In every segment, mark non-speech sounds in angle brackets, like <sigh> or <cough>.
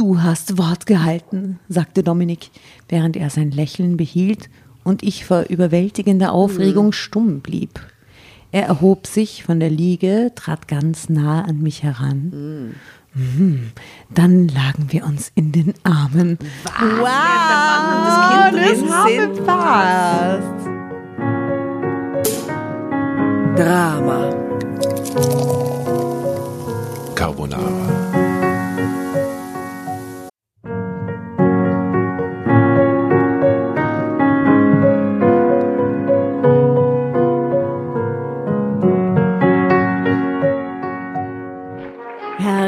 Du hast Wort gehalten, sagte Dominik, während er sein Lächeln behielt und ich vor überwältigender Aufregung stumm blieb. Er erhob sich von der Liege, trat ganz nah an mich heran. Mhm. Dann lagen wir uns in den Armen. Wow, das Kind drin haben passt. Drama. Carbonara.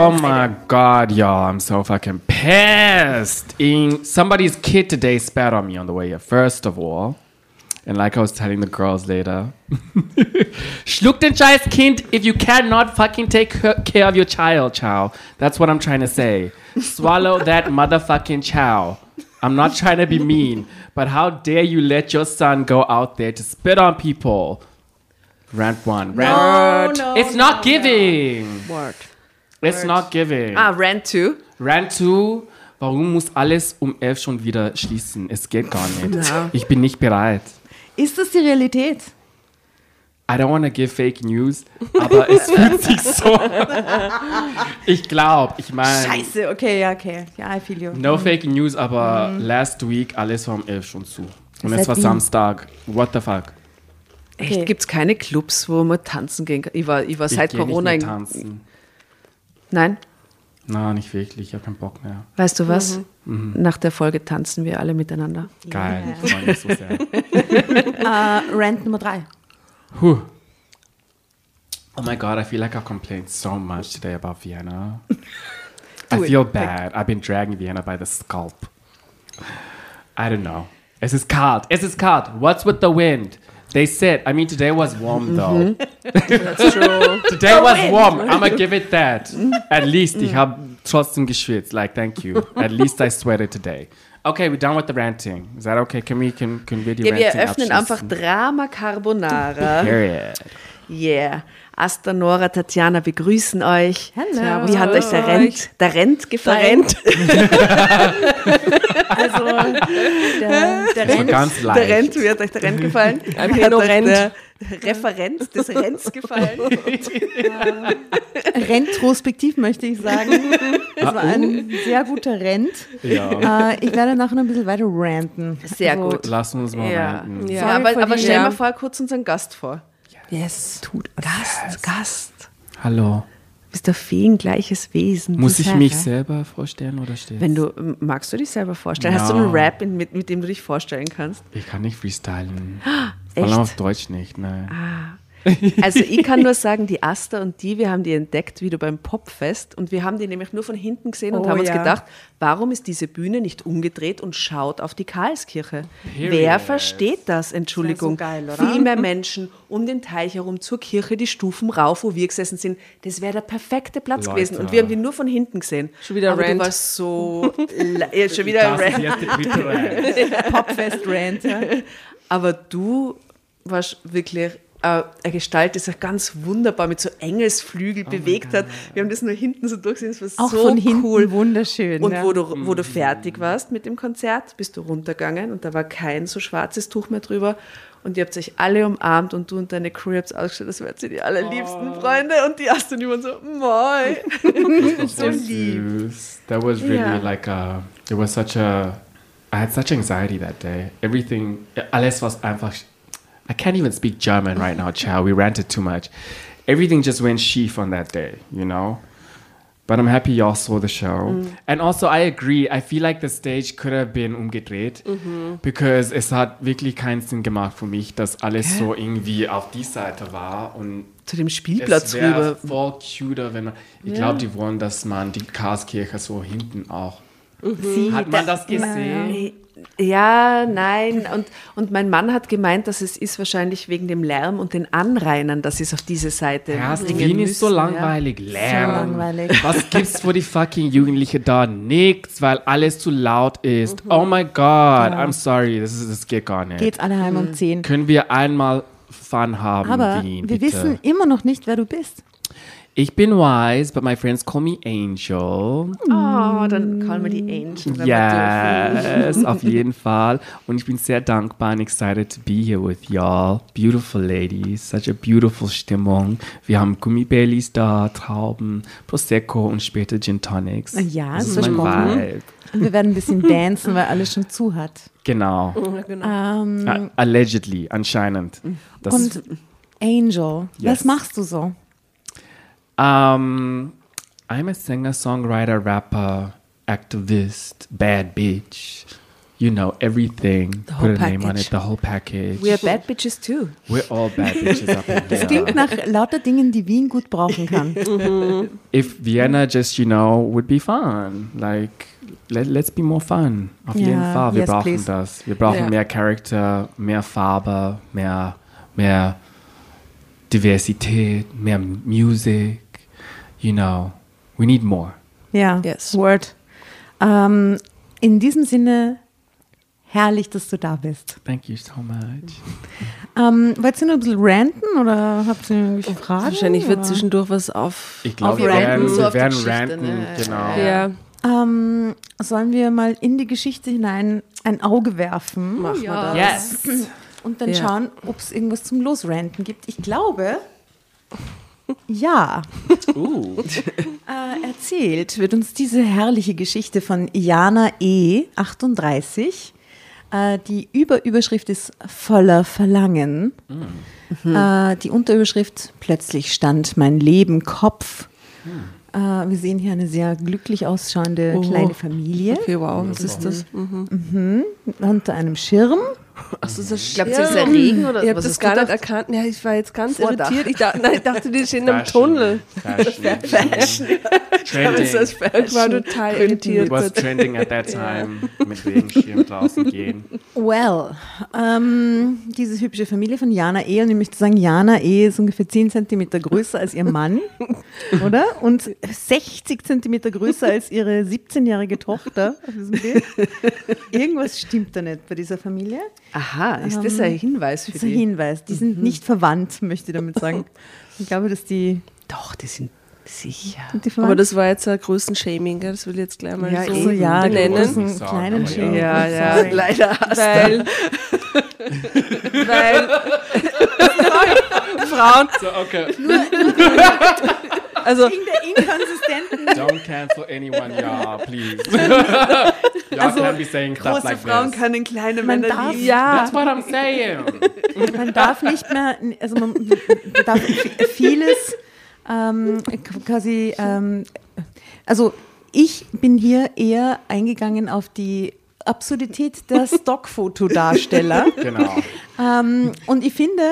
Oh my god, y'all, I'm so fucking pissed. In somebody's kid today spat on me on the way here, first of all. And like I was telling the girls later, <laughs> schluck den scheiß Kind if you cannot fucking take care of your child, chow. That's what I'm trying to say. Swallow <laughs> that motherfucking chow. I'm not trying to be mean, but how dare you let your son go out there to spit on people? Rant one. Rant. no, it's not giving. Word. It's not giving. Ah, Rant 2. Rant 2, warum muss alles um 11 schon wieder schließen? Es geht gar nicht. Ja. Ich bin nicht bereit. Ist das die Realität? I don't want to give fake news, aber es <laughs> fühlt sich so. ich glaube, ich meine, Scheiße, okay, ja, okay. Ja, I feel you. no fake news, aber last week alles war um 11 schon zu. Und es war Wien. Samstag. What the fuck? Echt, Okay. gibt's keine Clubs, wo man tanzen gehen kann? Ich war, ich war Ich seit nicht Corona mehr in. tanzen. Nein, Na, nicht wirklich. Ich habe keinen Bock mehr. weißt du was? Nach der Folge tanzen wir alle miteinander. Geil. Ich freue mich so sehr. <laughs> Äh, Rant Nummer drei. Whew. Oh my god, I feel like I've complained so much today about Vienna. <laughs> I feel bad. I've been dragging Vienna by the scalp. I don't know. Es ist kalt. Es ist kalt. What's with the wind? They said, I mean, today was warm though. <laughs> That's true. Today was warm. I'm gonna give it that. At least ich habe trotzdem geschwitzt. Like, thank you. At least I sweated today. Okay, we're done with the ranting. Is that okay? Can we, can, can we die Ja, wir Ranting eröffnen einfach abschließen? Drama Carbonara. Period. Yeah. Asta, Nora, Tatjana begrüßen euch. Hello. Wie hat euch der Rent, der Rent gefallen? <laughs> Also, der, der Rent, ganz Der. Rent, wie hat euch der Rent gefallen? Wie <laughs> hat euch Rent. der Referent des Rents <laughs> gefallen? Retrospektiv möchte ich sagen. Es war ein sehr guter Rent. Ja. Äh, ich werde nachher noch ein bisschen weiter ranten. Sehr Also, gut. Lass uns mal Ja, ranten. ja. Aber, aber stell Ja. mal vor kurz unseren Gast vor. Yes. Tut Gast, Gast. Hallo. Du bist ein feengleiches Wesen. Muss ich mich selber vorstellen oder steht's? Wenn du, magst du dich selber vorstellen? Hast du einen Rap, in, mit, mit dem du dich vorstellen kannst? Ich kann nicht freestylen. <gasps> Vor Echt? allem auf Deutsch nicht, nein. <laughs> Also ich kann nur sagen, die Asta und die, wir haben die entdeckt wieder beim Popfest und wir haben die nämlich nur von hinten gesehen und Oh haben uns ja. gedacht, warum ist diese Bühne nicht umgedreht und schaut auf die Karlskirche? Period. Wer versteht das, Entschuldigung? Das so geil, oder? Viel mehr Menschen um den Teich herum zur Kirche, die Stufen rauf, wo wir gesessen sind. Das wäre der perfekte Platz Leute. gewesen und wir haben die nur von hinten gesehen. Schon wieder Aber Rant. du warst so... ja, schon wieder Das Rant. Popfest Rant. <laughs> Ja. Aber du warst wirklich äh, eine Gestalt, die sich ganz wunderbar mit so Engelsflügel bewegt hat. Wir haben das nur hinten so durchgesehen, das war Auch so von hinten cool. wunderschön. Und ja. wo du, wo du fertig warst mit dem Konzert, bist du runtergegangen und da war kein so schwarzes Tuch mehr drüber. Und ihr habt euch alle umarmt und du und deine Crew habt ausgeschaut, das wärt sie die allerliebsten Freunde. Und die hast du niemand so, moi. <laughs> so <laughs> lieb. Süß. That was really Yeah. like a. It was such a. I had such anxiety that day. Everything. Alles was einfach. I can't even speak German right now, child. We ranted too much. Everything just went schief on that day, you know. But I'm happy y'all saw the show. And also, I agree. I feel like the stage could have been umgedreht. Because es hat wirklich keinen Sinn gemacht für mich, dass alles so irgendwie auf die Seite war und Zu dem Spielplatz es rüber. voll cuter, wenn man. Ich glaube, die wollen, dass man die Karlskirche so hinten auch. Sie, Hat man das gesehen? Ja, nein. Und, und mein Mann hat gemeint, dass es ist wahrscheinlich wegen dem Lärm und den Anrainern, dass sie es auf diese Seite Erst bringen Wien ist so müssen, langweilig. Lärm. langweilig. Was gibt's für die fucking Jugendlichen da? Nix, weil alles zu laut ist. Oh my God, I'm sorry, das, ist, das geht gar nicht. geht's alle heim um 10. Können wir einmal Fun haben, Aber Wien, wir bitte? wissen immer noch nicht, wer du bist. Ich bin wise, but my friends call me Angel. Oh, dann call me die Angel. wenn. Yes, auf jeden Fall. Und ich bin sehr dankbar and excited to be here with y'all. Beautiful ladies, such a beautiful Stimmung. Wir haben Gummibärlis da, Trauben, Prosecco und später Gin Tonics. Ja, das ist mein. Vibe. Und wir werden ein bisschen dancen, weil alles schon zu hat. Genau. Ähm, A- Allegedly, anscheinend. Das, und Angel, was Yes. machst du so? Um, I'm a singer, songwriter, rapper, activist, bad bitch. You know, everything. whole Put a name on package. it, the whole package. We are bad bitches too. We're all bad bitches up in Das here. klingt nach lauter Dingen, die Wien gut brauchen kann. <laughs> if Vienna just, you know, would be fun. Like, let, let's be more fun. Auf Ja, jeden Fall. Wir yes, brauchen please. das. Wir brauchen Ja. mehr Charakter, mehr Farbe, mehr, mehr Diversität, mehr Music. You know, we need more. Ja, Yes. Word. Ähm, in diesem Sinne, herrlich, dass du da bist. Thank you so much. Ähm, wollt ihr noch ein bisschen ranten oder habt ihr irgendwelche Fragen? Wahrscheinlich wird oder? zwischendurch was auf. Ich glaube, wir werden, ranten, so wir werden ranten. ne? Genau. Ja. Ähm, sollen wir mal in die Geschichte hinein ein Auge werfen? Machen wir das. Yes. Und dann Ja. schauen, ob es irgendwas zum Losranten gibt. Ich glaube, ja. Uh. <laughs> Äh, erzählt wird uns diese herrliche Geschichte von Jana E. 38. Äh, die Überüberschrift ist voller Verlangen. Äh, die Unterüberschrift Plötzlich stand mein Leben Kopf. Äh, wir sehen hier eine sehr glücklich ausschauende Oh. kleine Familie Okay, wow, was ist das? Mhm. unter einem Schirm. Achso, das Ich glaube, das ist der Regen oder Ich habe was das hast gar du nicht gedacht? erkannt. Ja, ich war jetzt ganz Vordach. irritiert. Ich, da, nein, ich dachte, die stehen <laughs> Fashion. Tunnel. Fashion. <laughs> Fashion. Trending. Ich war total irritiert. It was trending at that time. Mit Regenschirm draußen gehen. Well, ähm, diese hübsche Familie von Jana E. Und ich möchte sagen, Jana E. ist ungefähr 10 Zentimeter größer als ihr Mann, <laughs> oder? Und 60 Zentimeter größer als ihre 17-jährige Tochter auf diesem Bild. Irgendwas stimmt da nicht bei dieser Familie. Aha, ist das ein Hinweis für Das ist ein? Hinweis. Die sind nicht verwandt, möchte ich damit sagen. <laughs> Ich glaube, dass die, Doch, die sind sicher. sind die Aber das war jetzt ein Größenshaming, das will ich jetzt gleich mal ja, so so, ja, benennen. Sagen, kleinen aber ja. Ja, ja, <laughs> leider hast weil, <laughs> weil Frauen, So, okay. Also Wegen der inkonsistenten <laughs> Don't cancel anyone, y'all, please. <laughs> y'all Also, can't be saying stuff große like Frauen this. können kleine Man Männer darf- lieben. Ja. That's what I'm saying. <laughs> Man darf nicht mehr, also man darf vieles ähm, quasi, ähm, also ich bin hier eher eingegangen auf die Absurdität der <laughs> Stockfotodarsteller. Genau. ähm, und ich finde,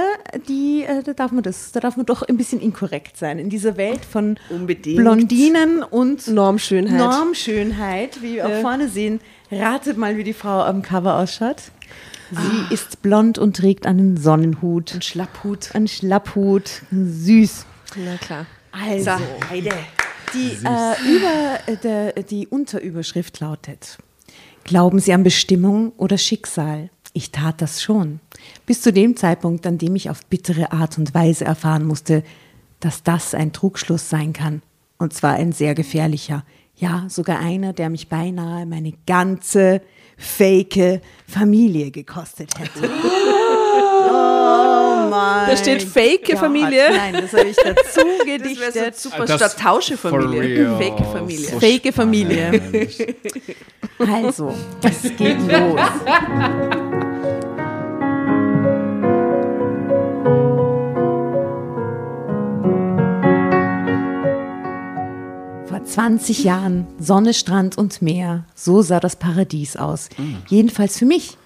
die, äh, da darf man das, da darf man doch ein bisschen inkorrekt sein in dieser Welt von Unbedingt. Blondinen und Normschönheit. Normschönheit, wie wir auch vorne sehen. Ratet mal, wie die Frau am Cover ausschaut. Sie ist blond und trägt einen Sonnenhut. Ein Schlapphut. Ein Schlapphut. Süß. Na klar. Also, Heide. die, äh, über, äh, der, die Unterüberschrift lautet: Glauben Sie an Bestimmung oder Schicksal? Ich tat das schon. Bis zu dem Zeitpunkt, an dem ich auf bittere Art und Weise erfahren musste, dass das ein Trugschluss sein kann. Und zwar ein sehr gefährlicher. Ja, sogar einer, der mich beinahe meine ganze fake Familie gekostet hätte. <laughs> Mein Da steht fake Gott. Familie. Nein, das habe ich <laughs> dazu Das wäre gedichtet. so super Das- statt Tausche-Familie. For real. Fake Familie. So Fake Familie. spannend. Also, es geht <laughs> los. Vor 20 Jahren Sonne, Strand und Meer. So sah das Paradies aus. Jedenfalls für mich.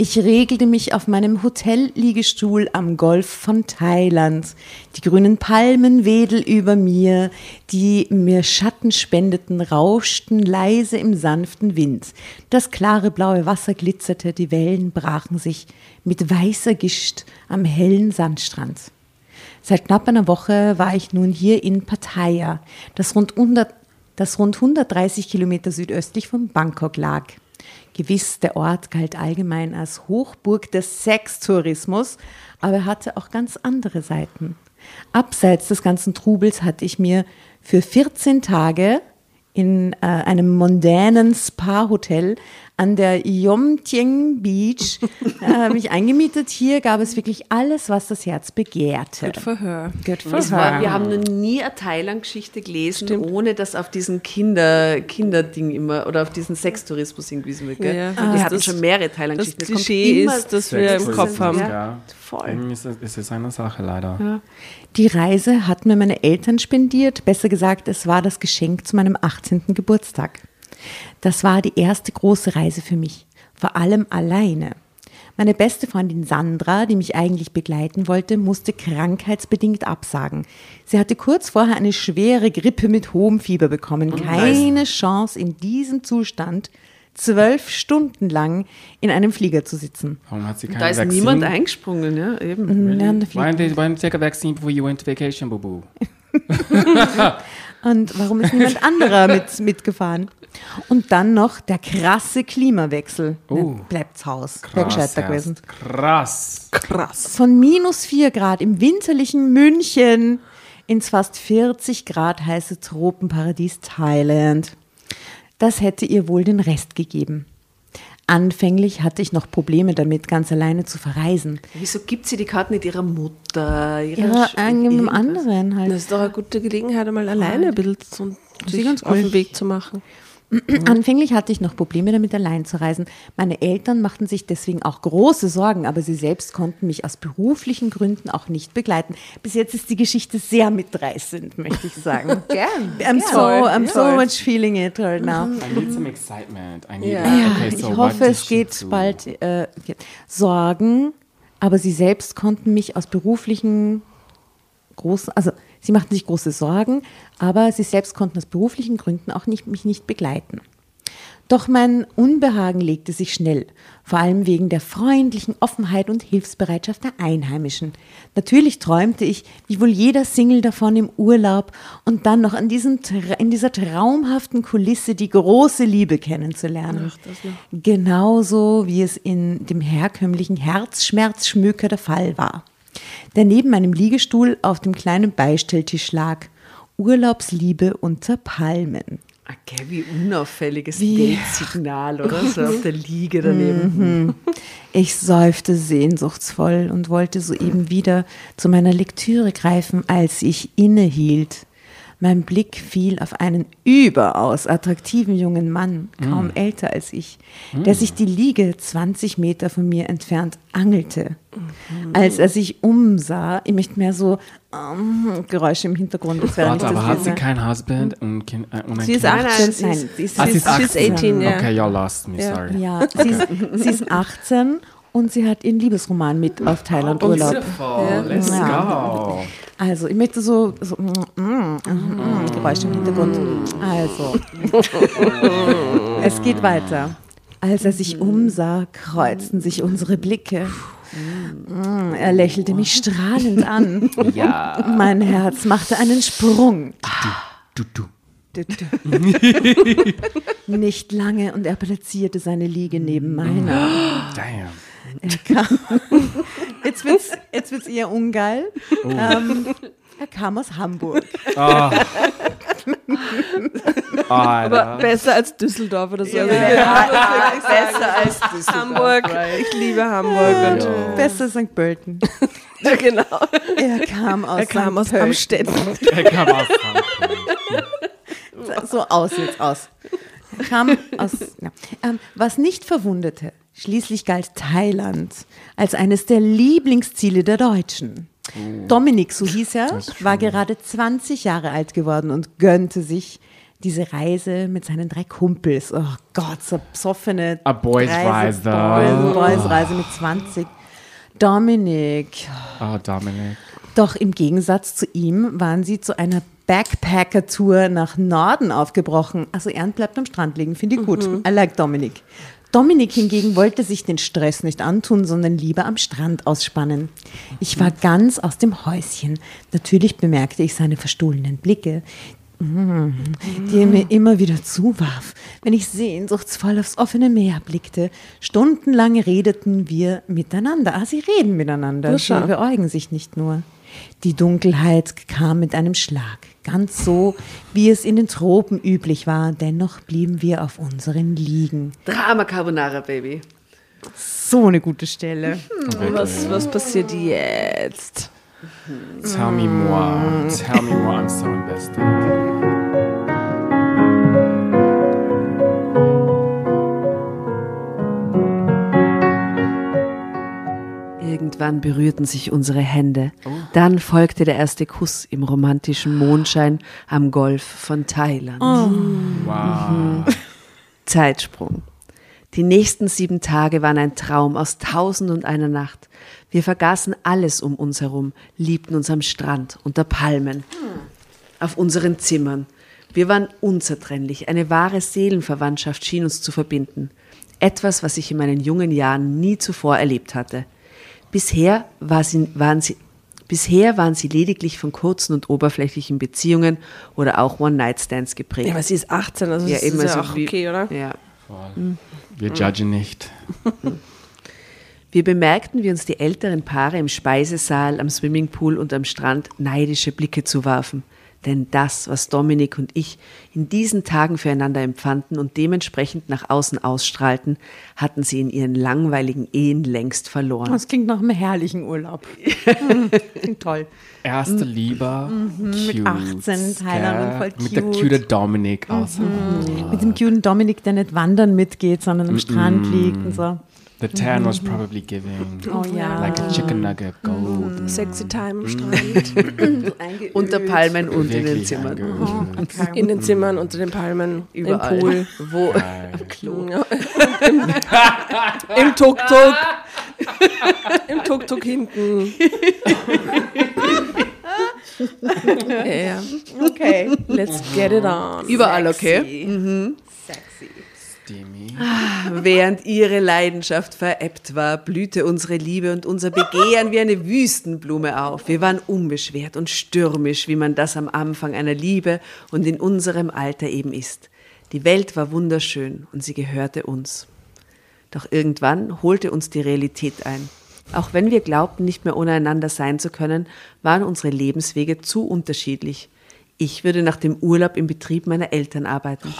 Ich regelte mich auf meinem Hotelliegestuhl am Golf von Thailand. Die grünen Palmen wedel über mir, die mir Schatten spendeten, rauschten leise im sanften Wind. Das klare blaue Wasser glitzerte, die Wellen brachen sich mit weißer Gischt am hellen Sandstrand. Seit knapp einer Woche war ich nun hier in Pattaya, das rund, 100, das rund 130 Kilometer südöstlich von Bangkok lag. Gewiss, der Ort galt allgemein als Hochburg des Sextourismus, aber er hatte auch ganz andere Seiten. Abseits des ganzen Trubels hatte ich mir für 14 Tage in äh, einem mondänen Spa-Hotel an der Yomtien Beach <laughs> äh, mich eingemietet. Hier gab es wirklich alles, was das Herz begehrte. Good for her. Good for Es war, her. wir haben noch nie eine Thailand-Geschichte gelesen, ohne dass auf diesen Kinder, Kinderding immer oder auf diesen Sextourismus hingewiesen wird. Gell? Ja, wir das- hatten das- schon mehrere Das Thailand-Geschichten. Es kommt Klischee immer- ist, das wir im Kopf haben. Ja. Ja. Voll. Ist es, ist es eine Sache leider. Die Reise hatten mir meine Eltern spendiert. Besser gesagt, es war das Geschenk zu meinem 18. Geburtstag. Das war die erste große Reise für mich. Vor allem alleine. Meine beste Freundin Sandra, die mich eigentlich begleiten wollte, musste krankheitsbedingt absagen. Sie hatte kurz vorher eine schwere Grippe mit hohem Fieber bekommen. Keine Chance in diesem Zustand, zwölf Stunden lang in einem Flieger zu sitzen. Warum hat sie kein Da ist Vaccine? niemand eingesprungen, ja, eben. Ja, Why they, why didn't you take a vaccine before you went to vacation, boo boo? <laughs> <laughs> Und warum ist niemand anderer mit, <laughs> mitgefahren? Und dann noch der krasse Klimawechsel. Oh. Ne, Bleibt's Haus. Wäre gescheiter erst. gewesen. Krass. Krass. Von minus 4 Grad im winterlichen München ins fast 40 Grad heiße Tropenparadies Thailand. Das hätte ihr wohl den Rest gegeben. Anfänglich hatte ich noch Probleme damit, ganz alleine zu verreisen. Wieso gibt sie die Karten nicht ihrer Mutter? Ihrer Ja, irgendwas? anderen halt. Das ist doch eine gute Gelegenheit, einmal alleine ein bisschen zu, sich ganz auf den Weg zu machen. Anfänglich hatte ich noch Probleme damit, allein zu reisen. Meine Eltern machten sich deswegen auch große Sorgen, aber sie selbst konnten mich aus beruflichen Gründen auch nicht begleiten. Bis jetzt ist die Geschichte sehr mitreißend, möchte ich sagen. <laughs> Gern. I'm so, I'm so much feeling it right now. I need some excitement. I need Ja. okay, Ich so what hoffe, es geht bald. Äh. Sorgen, aber sie selbst konnten mich aus beruflichen großen, also sie machten sich große Sorgen, aber sie selbst konnten aus beruflichen Gründen auch nicht, mich nicht begleiten. Doch mein Unbehagen legte sich schnell, vor allem wegen der freundlichen Offenheit und Hilfsbereitschaft der Einheimischen. Natürlich träumte ich, wie wohl jeder Single davon im Urlaub und dann noch an diesem, in dieser traumhaften Kulisse die große Liebe kennenzulernen. Genauso wie es in dem herkömmlichen Herzschmerzschmücker der Fall war, der neben meinem Liegestuhl auf dem kleinen Beistelltisch lag. Urlaubsliebe unter Palmen. Okay, wie unauffälliges Wie- oder? So auf der Liege daneben. Ich seufzte sehnsuchtsvoll und wollte soeben wieder zu meiner Lektüre greifen, als ich innehielt. Mein Blick fiel auf einen überaus attraktiven jungen Mann, kaum älter als ich, der sich die Liege 20 Meter von mir entfernt angelte. Als er sich umsah, ich möchte mehr so ähm, Geräusche im Hintergrund, das Warte, das aber hat sie kein Husband und, kind, äh, und ein Sie ist Kind? 18. sie ist- Nein, sie ist, Ah, sie ist sie ist 18. 18, ja. Okay, y'all lost me, sorry. Ja, sie ist, sie ist <laughs> 18 und sie hat ihren Liebesroman mit auf Thailand Urlaub. Let's Ja. go. Also, ich möchte so, so mm, mm, mm, Geräusche im Hintergrund. Also, es geht weiter. Als er sich umsah, kreuzten sich unsere Blicke. Mm, Er lächelte mich strahlend an. Ja. Mein Herz machte einen Sprung. Du, du. Nicht lange und er platzierte seine Liege neben meiner. Damn. Er kam, jetzt wird es jetzt wird's eher ungeil. Ähm, er kam aus Hamburg. Oh, Aber besser als Düsseldorf oder so. Ja, Also ja, besser als Düsseldorf. Hamburg. Ich liebe Hamburg. Und, Ja. Bester St. Pölten. ja, genau. Er kam aus Er kam aus. Amstetten. Er kam aus Frankreich. So aus jetzt aus. Kam aus. Ja. Ähm, was nicht verwundete, schließlich galt Thailand als eines der Lieblingsziele der Deutschen. Dominik, so hieß er, war gerade 20 Jahre alt geworden und gönnte sich diese Reise mit seinen drei Kumpels. Oh Gott, so besoffene A boys' Reise. Boys, Boys Reise mit 20. Dominik, Oh, Dominic. doch im Gegensatz zu ihm waren sie zu einer Backpacker-Tour nach Norden aufgebrochen. Also Ernst bleibt am Strand liegen, finde ich gut. I like Dominik. Dominik hingegen wollte sich den Stress nicht antun, sondern lieber am Strand ausspannen. Ich war ganz aus dem Häuschen. Natürlich bemerkte ich seine verstohlenen Blicke, die er mir immer wieder zuwarf, wenn ich sehnsuchtsvoll aufs offene Meer blickte. Stundenlang redeten wir miteinander. Ah, sie reden miteinander. Na, Sie beäugen sich nicht nur. Die Dunkelheit kam mit einem Schlag, ganz so, wie es in den Tropen üblich war. Dennoch blieben wir auf unseren Liegen. Drama Carbonara, Baby. So eine gute Stelle. Was, was passiert jetzt? Tell me more. Tell me more. I'm so invested. Irgendwann berührten sich unsere Hände. Dann folgte der erste Kuss im romantischen Mondschein am Golf von Thailand. Wow. Zeitsprung. Die nächsten sieben Tage waren ein Traum aus tausend und einer Nacht. Wir vergaßen alles um uns herum, liebten uns am Strand, unter Palmen, auf unseren Zimmern. Wir waren unzertrennlich. Eine wahre Seelenverwandtschaft schien uns zu verbinden. Etwas, was ich in meinen jungen Jahren nie zuvor erlebt hatte. Bisher, war sie, waren sie, bisher waren sie lediglich von kurzen und oberflächlichen Beziehungen oder auch One-Night-Stands geprägt. Ja, aber sie ist 18, also Ja, das eben, ist ja also auch wie- okay, oder? Ja. Wir judgen nicht. <laughs> Wir bemerkten, wie uns die älteren Paare im Speisesaal, am Swimmingpool und am Strand neidische Blicke zuwarfen. Denn das, was Dominik und ich in diesen Tagen füreinander empfanden und dementsprechend nach außen ausstrahlten, hatten sie in ihren langweiligen Ehen längst verloren. Das klingt nach einem herrlichen Urlaub. Mhm, <laughs> klingt toll. Erste Liebe. mit cute, 18 Thailand und voll Mit der cute. cute Dominic aus. Mit dem cuten Dominik, der nicht wandern mitgeht, sondern am Strand liegt und so. The tan was probably giving. Oh ja. Like a chicken nugget, gold. Sexy Time am Strand. <laughs> <laughs> Unter Palmen und in den Wirklich Zimmern. angeölt. In den Zimmern, unter den Palmen, Überall. <laughs> im Pool, Wo, Geil. Ja. Im, im Tuk-Tuk. Im Tuk-Tuk hinten. ja, ja. Okay. Let's get it on. überall, okay? Steamy. Während ihre Leidenschaft verebbt war, blühte unsere Liebe und unser Begehren wie eine Wüstenblume auf. Wir waren unbeschwert und stürmisch, wie man das am Anfang einer Liebe und in unserem Alter eben ist. Die Welt war wunderschön und sie gehörte uns. Doch irgendwann holte uns die Realität ein. Auch wenn wir glaubten, nicht mehr ohne einander sein zu können, waren unsere Lebenswege zu unterschiedlich. Ich würde nach dem Urlaub im Betrieb meiner Eltern arbeiten.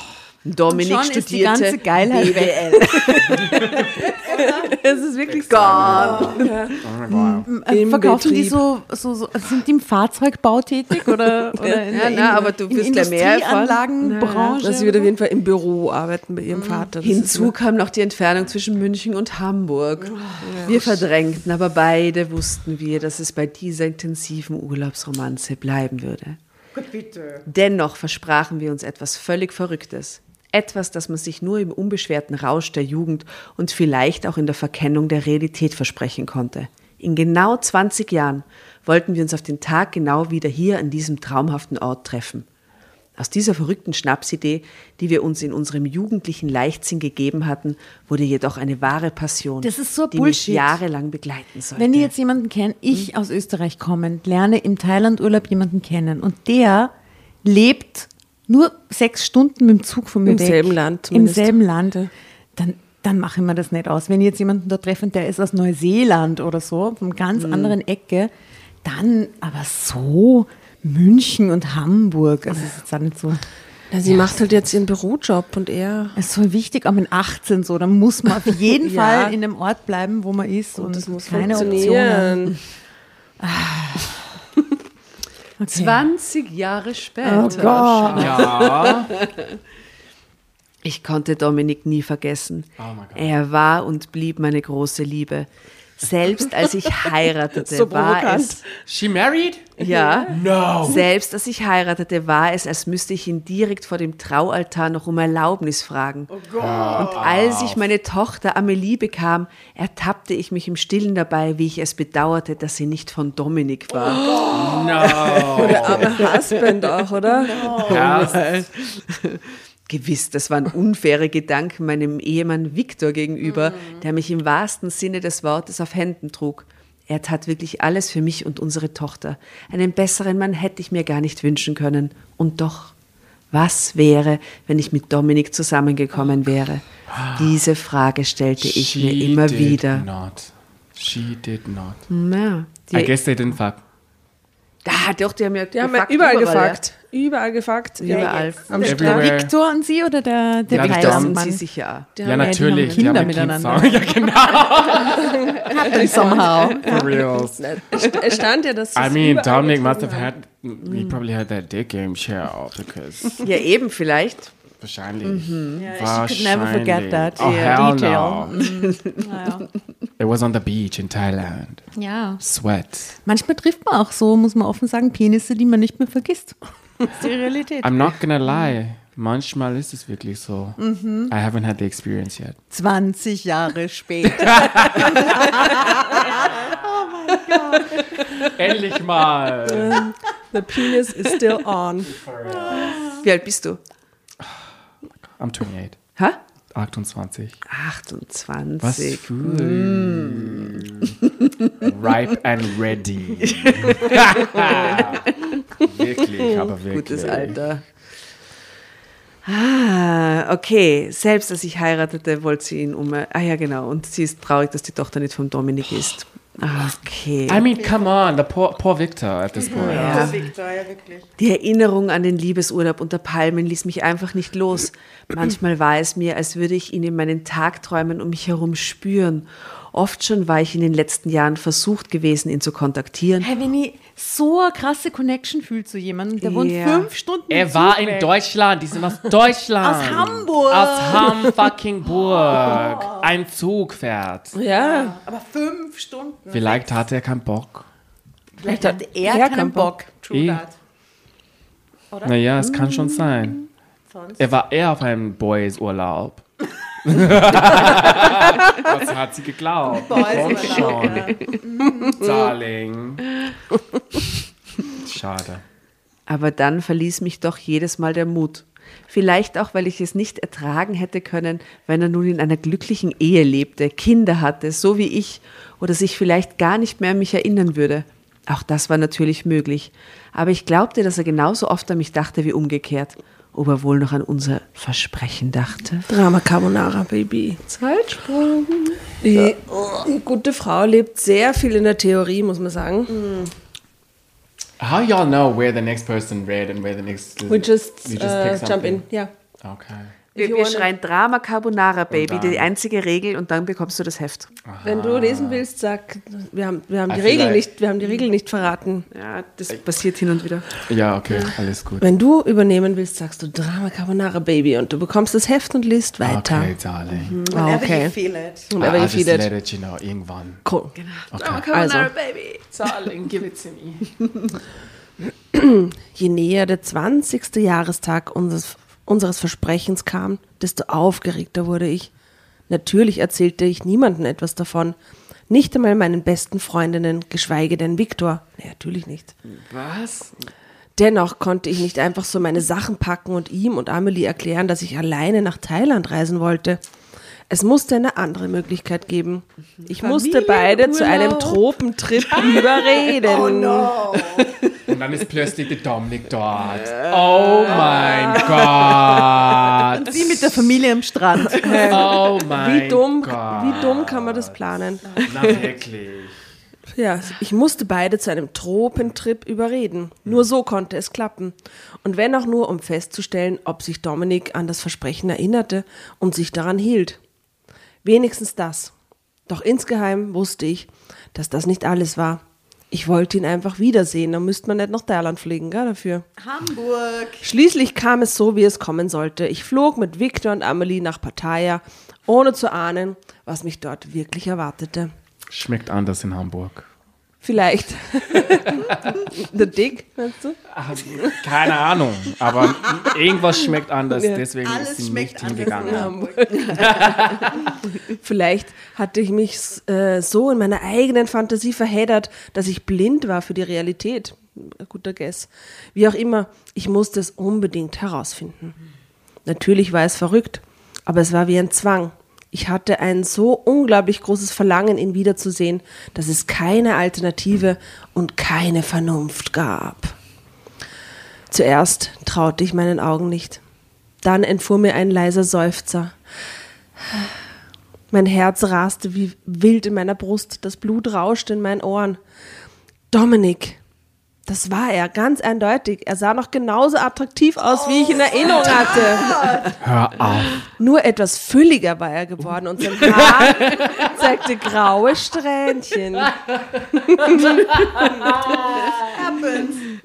Dominik schon ist die studierte ganze Geilheit BWL. <laughs> Es ist wirklich Gone. Äh, Im Verkaufen die so, so, so, sind die im Fahrzeugbau tätig oder, <laughs> oder in Ja, der na, aber du in wirst gleich mehr. Industrieanlagenbranche? Also sie wird auf jeden Fall im Büro arbeiten bei ihrem Vater. Das Hinzu kam noch die Entfernung zwischen München und Hamburg. Wir verdrängten, aber beide wussten wir, dass es bei dieser intensiven Urlaubsromanze bleiben würde. Dennoch versprachen wir uns etwas völlig Verrücktes. Etwas, das man sich nur im unbeschwerten Rausch der Jugend und vielleicht auch in der Verkennung der Realität versprechen konnte. In genau 20 Jahren wollten wir uns auf den Tag genau wieder hier an diesem traumhaften Ort treffen. Aus dieser verrückten Schnapsidee, die wir uns in unserem jugendlichen Leichtsinn gegeben hatten, wurde jedoch eine wahre Passion, so die Bullshit. mich jahrelang begleiten sollte. Wenn ihr jetzt jemanden kennt, ich aus Österreich kommend, lerne im Thailand-Urlaub jemanden kennen und der lebt nur sechs Stunden mit dem Zug von mir Im weg. selben Land Im zumindest. selben Land. Dann, dann mache ich mir das nicht aus. Wenn ihr jetzt jemanden da treffen, der ist aus Neuseeland oder so, von ganz Mhm. anderen Ecke, dann aber so München und Hamburg. Also es ist jetzt auch nicht so. Na, sie macht halt jetzt ihren Bürojob und er. Es ist voll wichtig, aber mit 18 so, dann muss man auf jeden <laughs> Ja. Fall in dem Ort bleiben, wo man ist und, Das muss keine Optionen. Okay. 20 Jahre später. Oh Gott. Ja. Ich konnte Dominik nie vergessen. Oh mein Gott. Er war und blieb meine große Liebe. Selbst als ich heiratete, So war es She married? ja, No. selbst als ich heiratete, war es, als müsste ich ihn direkt vor dem Traualtar noch um Erlaubnis fragen. Und als ich meine Tochter Amelie bekam, ertappte ich mich im Stillen dabei, wie ich es bedauerte, dass sie nicht von Dominik war. <gasps> No. <laughs> Der arme Husband auch, oder? Ja. Gewiss, das waren <laughs> unfaire Gedanken meinem Ehemann Viktor gegenüber, der mich im wahrsten Sinne des Wortes auf Händen trug. Er tat wirklich alles für mich und unsere Tochter. Einen besseren Mann hätte ich mir gar nicht wünschen können. Und doch, was wäre, wenn ich mit Dominik zusammengekommen wäre? Diese Frage stellte ich mir She immer did wieder. Not. She did not. Ja, I die, guess they didn't fuck. ah, doch, die haben ja Die haben ja überall ja. gefuckt. Überall gefuckt. Überall. Am Der. Viktor und sie oder der, der Ja, sind Thailandmann? sie sicher auch. Ja, natürlich. Kinder die haben miteinander. Kind- <laughs> Ja, genau. Happily somehow. For reals. <laughs> Es stand ja, dass I mean, Dominic must have haben. had, he probably had that dick game share out because Ja, eben vielleicht. wahrscheinlich. she could never forget that Oh, hell detail. no. <laughs> Naja. It was on the beach in Thailand. Ja. Sweat. Manchmal trifft man auch so, muss man offen sagen, Penisse, die man nicht mehr vergisst. Das ist die Realität. I'm not gonna lie. Manchmal ist es wirklich so. I haven't had the experience yet. 20 Jahre später. <laughs> Endlich mal. <laughs> The penis is still on. Wie alt bist du? I'm 28. Hä? 28. 28. Was für Ripe and ready. <laughs> wirklich, <laughs> aber wirklich. Gutes Alter. Ah, okay. Selbst als ich heiratete, wollte sie ihn um. Ah ja, genau. Und sie ist traurig, dass die Tochter nicht von Dominik ist. Okay. I mean, come on, the poor, poor Victor at this point. Ja. Die Erinnerung an den Liebesurlaub unter Palmen ließ mich einfach nicht los. Manchmal war es mir, als würde ich ihn in meinen Tagträumen um mich herum spüren. Oft schon war ich in den letzten Jahren versucht gewesen, ihn zu kontaktieren. Hey, wenn ich so eine krasse Connection fühlt zu jemandem, der wohnt Ja. fünf Stunden Er war Zug in weg. Deutschland, die sind aus <laughs> Deutschland. Aus Hamburg. Aus Ham fucking Burg. Ein Zug fährt. Ja, Aber fünf Stunden. Vielleicht hatte er keinen Bock. Vielleicht hatte er er keinen keinen Bock. True Eh. that. Naja, es kann schon sein. Er war eher auf einem Boys-Urlaub. Was hat sie geglaubt? Komm schon. Darling. Schade. Aber dann verließ mich doch jedes Mal der Mut. Vielleicht auch, weil ich es nicht ertragen hätte können, wenn er nun in einer glücklichen Ehe lebte, Kinder hatte, so wie ich, oder sich vielleicht gar nicht mehr an mich erinnern würde. Auch das war natürlich möglich. Aber ich glaubte, dass er genauso oft an mich dachte wie umgekehrt. Ob er wohl noch an unser Versprechen dachte? Drama Carbonara, Baby. Zeitsprung. Die, die gute Frau lebt sehr viel in der Theorie, muss man sagen. How y'all know where the next person read and where the next... We just, You uh, pick jump in. Ja. Okay. Wir, you wir schreien Drama Carbonara, Baby, dann- die einzige Regel, und dann bekommst du das Heft. Wenn du lesen willst, sag, wir haben, wir haben I die feel Regel nicht, wir haben die Regel nicht verraten. Ja, das passiert hin und wieder. Ja, okay, alles gut. Wenn du übernehmen willst, sagst du Drama Carbonara, Baby, und du bekommst das Heft und liest weiter. Okay, darling. Ah, okay. feel it. Er will just feed let it. you know, irgendwann. Cool. Okay. Also, Baby. Darling, give it to me. <clears throat> je näher der 20. Jahrestag unseres, unseres Versprechens kam, desto aufgeregter wurde ich. Natürlich erzählte ich niemandem etwas davon. Nicht einmal meinen besten Freundinnen, geschweige denn Viktor. Nee, natürlich nicht. Was? Dennoch konnte ich nicht einfach so meine Sachen packen und ihm und Amelie erklären, dass ich alleine nach Thailand reisen wollte. Es musste eine andere Möglichkeit geben. Ich musste beide zu einem Tropentrip <laughs> überreden. Oh no. <laughs> Und dann ist plötzlich der Dominik dort. Oh mein Gott. Sie mit der Familie am Strand. <laughs> Oh mein Wie dumm, Gott. wie dumm kann man das planen? Na wirklich. Ja, ich musste beide zu einem Tropentrip überreden. Nur so konnte es klappen. Und wenn auch nur, um festzustellen, ob sich Dominik an das Versprechen erinnerte und sich daran hielt. Wenigstens das. Doch insgeheim wusste ich, dass das nicht alles war. Ich wollte ihn einfach wiedersehen, dann müsste man nicht nach Thailand fliegen, gell, dafür. Hamburg. Schließlich kam es so, wie es kommen sollte. Ich flog mit Victor und Amelie nach Pattaya, ohne zu ahnen, was mich dort wirklich erwartete. Schmeckt anders in Hamburg. Vielleicht. <laughs> Der Dick, meinst du? Keine Ahnung, aber irgendwas schmeckt anders, Ja. deswegen Alles ist sie schmeckt nicht anders hingegangen. <laughs> Vielleicht hatte ich mich äh, so in meiner eigenen Fantasie verheddert, dass ich blind war für die Realität. Ein guter Guess. Wie auch immer, ich musste es unbedingt herausfinden. Natürlich war es verrückt, aber es war wie ein Zwang. Ich hatte ein so unglaublich großes Verlangen, ihn wiederzusehen, dass es keine Alternative und keine Vernunft gab. Zuerst traute ich meinen Augen nicht. Dann entfuhr mir ein leiser Seufzer. Mein Herz raste wie wild in meiner Brust, das Blut rauschte in meinen Ohren. Dominik, das war er, ganz eindeutig. Er sah noch genauso attraktiv aus, wie ich in Erinnerung hatte. Hör auf. Nur etwas fülliger war er geworden und sein Haar <laughs> zeigte graue Strähnchen. <laughs>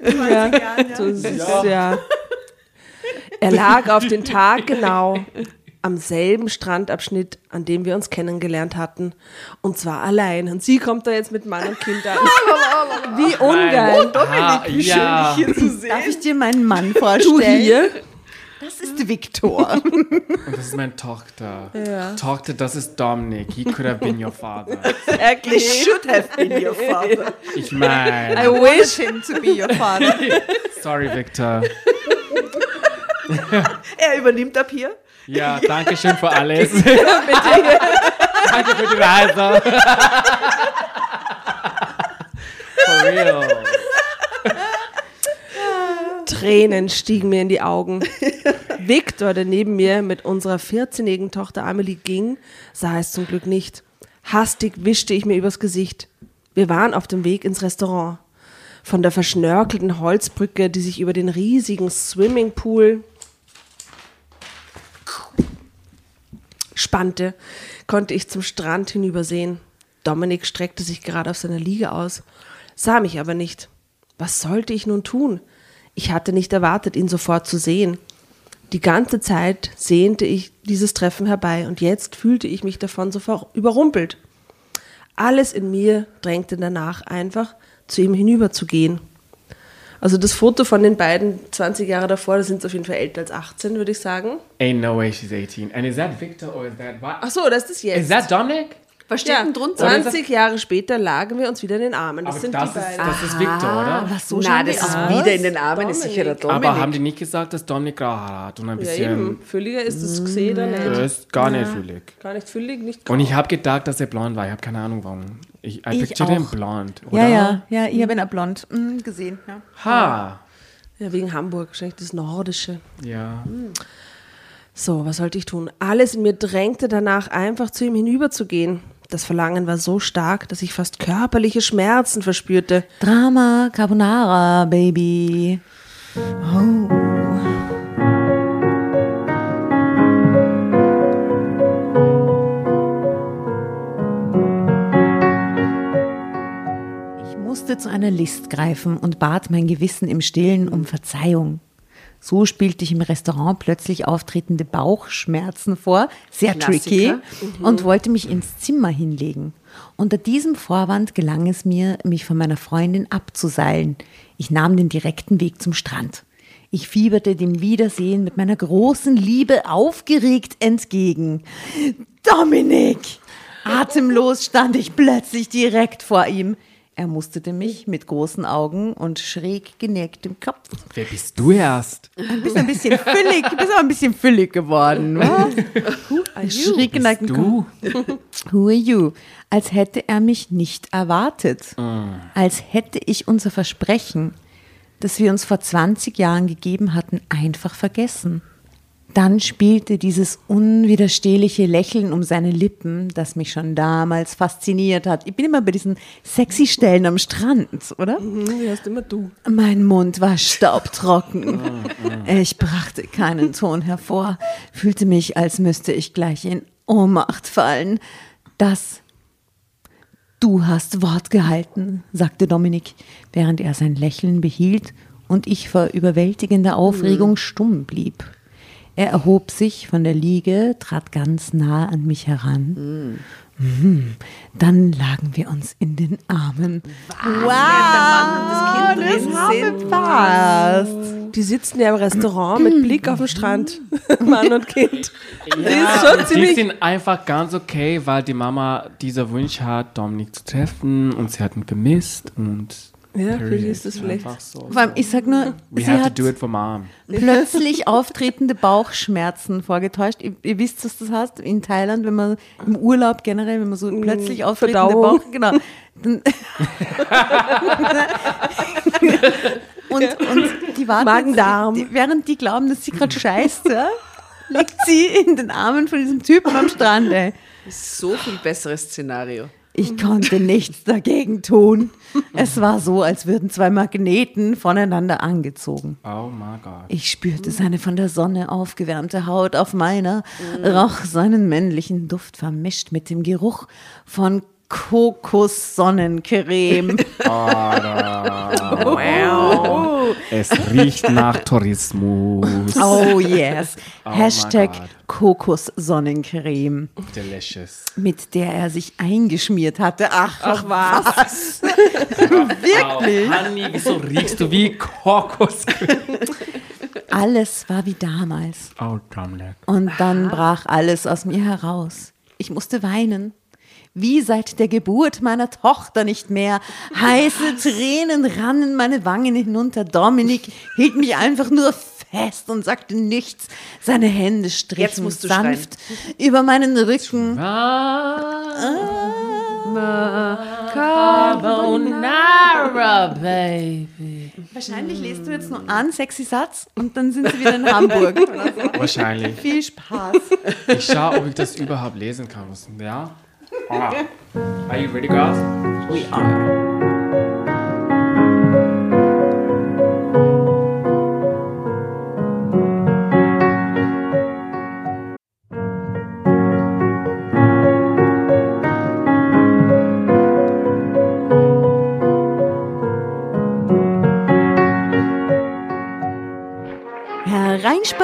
Ja, so süß, ja. Er lag auf den Tag genau am selben Strandabschnitt, an dem wir uns kennengelernt hatten. Und zwar allein. Und sie kommt da jetzt mit Mann und Kind an. Wie ungeil. Ah, ja. Darf ich dir meinen Mann Du vorstellen? hier? Das ist Viktor. Und <laughs> das ist meine Tochter. Tochter, das ist Dominic. He could have been your father. He should have been your father. Ich meine, I wish him to be your father. <laughs> sorry, Victor. <laughs> Er übernimmt ab hier. Ja, danke schön für alles. <laughs> danke für die Reise. For real. Tränen stiegen mir in die Augen. Victor, der neben mir mit unserer 14-jährigen Tochter Amelie ging, sah es zum Glück nicht. Hastig wischte ich mir übers Gesicht. Wir waren auf dem Weg ins Restaurant. Von der verschnörkelten Holzbrücke, die sich über den riesigen Swimmingpool spannte, konnte ich zum Strand hinübersehen. Dominik streckte sich gerade auf seiner Liege aus, sah mich aber nicht. Was sollte ich nun tun? Ich hatte nicht erwartet, ihn sofort zu sehen. Die ganze Zeit sehnte ich dieses Treffen herbei und jetzt fühlte ich mich davon so ver- überrumpelt. Alles in mir drängte danach einfach, zu ihm hinüberzugehen. Also das Foto von den beiden 20 Jahre davor, da sind sie auf jeden Fall älter als 18, würde ich sagen. Ain't no way she's 18. And is that Victor or is that what? Ach so, das ist jetzt. Is that Dominic? Was steht ja, denn drunter? 20 Jahre später lagen wir uns wieder in den Armen. Das Aber sind das die ist, beiden. das ist Victor, oder? Was so Na, das ist wieder in den Armen, ist sicher der Dominik. Aber haben die nicht gesagt, dass Dominic graue Haare hat und ein ja, bisschen... eben. Fülliger ist das gesehen oder Das nicht? ist gar nicht füllig. Gar nicht füllig, nicht Und ich habe gedacht, dass er blond war. Ich habe keine Ahnung, warum. Ich, I Ich pictured him auch. blond, oder? Ja, ja, ja, ich habe ihn auch blond mm, gesehen. Ja. Ha. Ja, wegen Hamburg, wahrscheinlich das Nordische. Ja. So, was sollte ich tun? Alles in mir drängte danach, einfach zu ihm hinüberzugehen. Das Verlangen war so stark, dass ich fast körperliche Schmerzen verspürte. Drama Carbonara, Baby. Oh. Musste zu einer List greifen und bat mein Gewissen im Stillen um Verzeihung. So spielte ich im Restaurant plötzlich auftretende Bauchschmerzen vor, sehr tricky, Klassiker. und wollte mich ins Zimmer hinlegen. Unter diesem Vorwand gelang es mir, mich von meiner Freundin abzuseilen. Ich nahm den direkten Weg zum Strand. Ich fieberte dem Wiedersehen mit meiner großen Liebe aufgeregt entgegen. Dominik! Atemlos stand ich plötzlich direkt vor ihm. Er musterte mich mit großen Augen und schräg geneigtem Kopf. Wer bist du erst? Du bist ein bisschen füllig, du bist aber ein bisschen füllig geworden. Was? Schräg geneigtem Du? Kopf. Who are you? Als hätte er mich nicht erwartet. Als hätte ich unser Versprechen, das wir uns vor 20 Jahren gegeben hatten, einfach vergessen. Dann spielte dieses unwiderstehliche Lächeln um seine Lippen, das mich schon damals fasziniert hat. Ich bin immer bei diesen sexy Stellen am Strand, oder? Mhm, die hast immer du. Mein Mund war staubtrocken. Ich brachte keinen Ton hervor, fühlte mich, als müsste ich gleich in Ohnmacht fallen. Das Du hast Wort gehalten, sagte Dominik, während er sein Lächeln behielt und ich vor überwältigender Aufregung stumm blieb. Er erhob sich von der Liege, trat ganz nah an mich heran. Mhm. Dann lagen wir uns in den Armen. Wow, das Kind drin sind. passt. Die sitzen ja im Restaurant mit Blick auf den Strand. <laughs> Mann und Kind. Schon die sind einfach ganz okay, weil die Mama dieser Wunsch hat, Dominik zu treffen und sie hat ihn vermisst und Ja, für die ist das vielleicht. So. Vor allem, ich sag nur, We sie have hat to do it for mom. plötzlich auftretende Bauchschmerzen vorgetäuscht. Ihr, ihr wisst, was das heißt in Thailand, wenn man im Urlaub generell, wenn man so plötzlich auftretende Verdauung. Bauch, genau. Dann <laughs> und, und die wartet, Magen-Darm. Die, während die glauben, dass sie gerade scheißt, ja, liegt sie in den Armen von diesem Typen am Strand. Ey. So viel besseres Szenario. Ich konnte nichts dagegen tun. Es war so, als würden zwei Magneten voneinander angezogen. Oh my God. Ich spürte seine von der Sonne aufgewärmte Haut auf meiner, roch seinen männlichen Duft vermischt mit dem Geruch von Kokossonnencreme. <laughs> Es riecht nach Tourismus. Oh yes. Oh Hashtag. Kokossonnencreme, Delicious. mit der er sich eingeschmiert hatte. Ach, Ach was. <laughs> Wirklich? Oh, Honey, wieso riechst du wie Kokos? alles war wie damals. Oh. Und dann brach alles aus mir heraus. Ich musste weinen. Wie seit der Geburt meiner Tochter nicht mehr. Heiße Tränen rannen meine Wangen hinunter. Dominik hielt mich einfach nur fest und sagte nichts. Seine Hände Jetzt strichen musst du sanft über meinen Rücken. Carbonara, baby. Wahrscheinlich lest du jetzt nur einen sexy Satz und dann sind sie wieder in Hamburg. Wahrscheinlich. Viel Spaß. Ich schaue, ob ich das überhaupt lesen kann. Ja? Ah. Are you ready, girls? We are.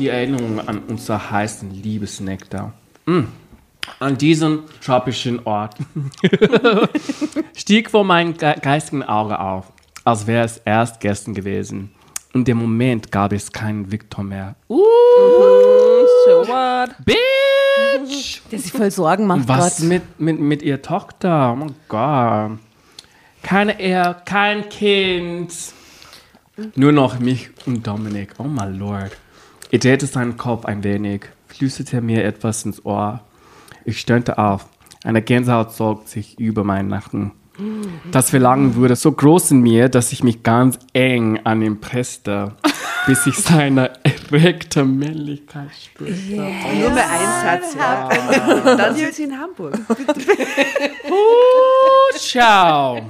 Die Erinnerung an unser heißen Liebesnektar. Mm. An diesem tropischen Ort <laughs> stieg vor meinem ge geistigen Auge auf, als wäre es erst gestern gewesen. In dem Moment gab es keinen Victor mehr. So what? Bitch! Der sich voll Sorgen macht Was gerade. mit, mit, mit ihrer Tochter? Oh mein Gott. Keine Ehe, kein Kind. Nur noch mich und Dominik. Oh my Lord. Er drehte seinen Kopf ein wenig, flüsterte mir etwas ins Ohr. Ich stöhnte auf. Eine Gänsehaut zog sich über meinen Nacken. Das Verlangen wurde so groß in mir, dass ich mich ganz eng an ihn presste. bis ich seine erregte Männlichkeit spürte. Nur mehr ein Satz, ja. Dann sind sie in Hamburg. <laughs> Ciao.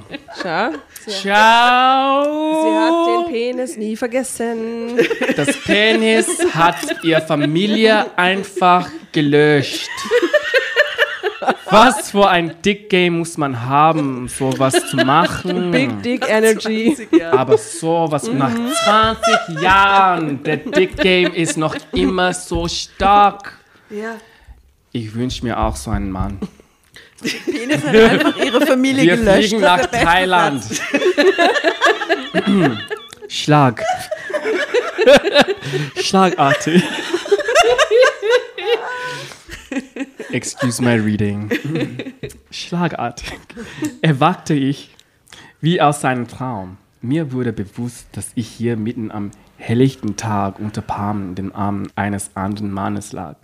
Schau, Ciao. sie hat den Penis nie vergessen. Das Penis hat ihr Familie einfach gelöscht. Was für ein Dick-Game muss man haben, um sowas zu machen? Big Dick Energy. Aber sowas nach 20 Jahren, der Dick-Game ist noch immer so stark. Ja. Ich wünsche mir auch so einen Mann. Penis hat einfach ihre Familie Wir gelöscht. fliegen nach Thailand. <clears throat> Schlag. <laughs> Schlagartig. <laughs> Excuse my reading. Schlagartig. Erwachte ich wie aus seinem Traum. Mir wurde bewusst, dass ich hier mitten am helllichten Tag unter Palmen in den Armen eines anderen Mannes lag.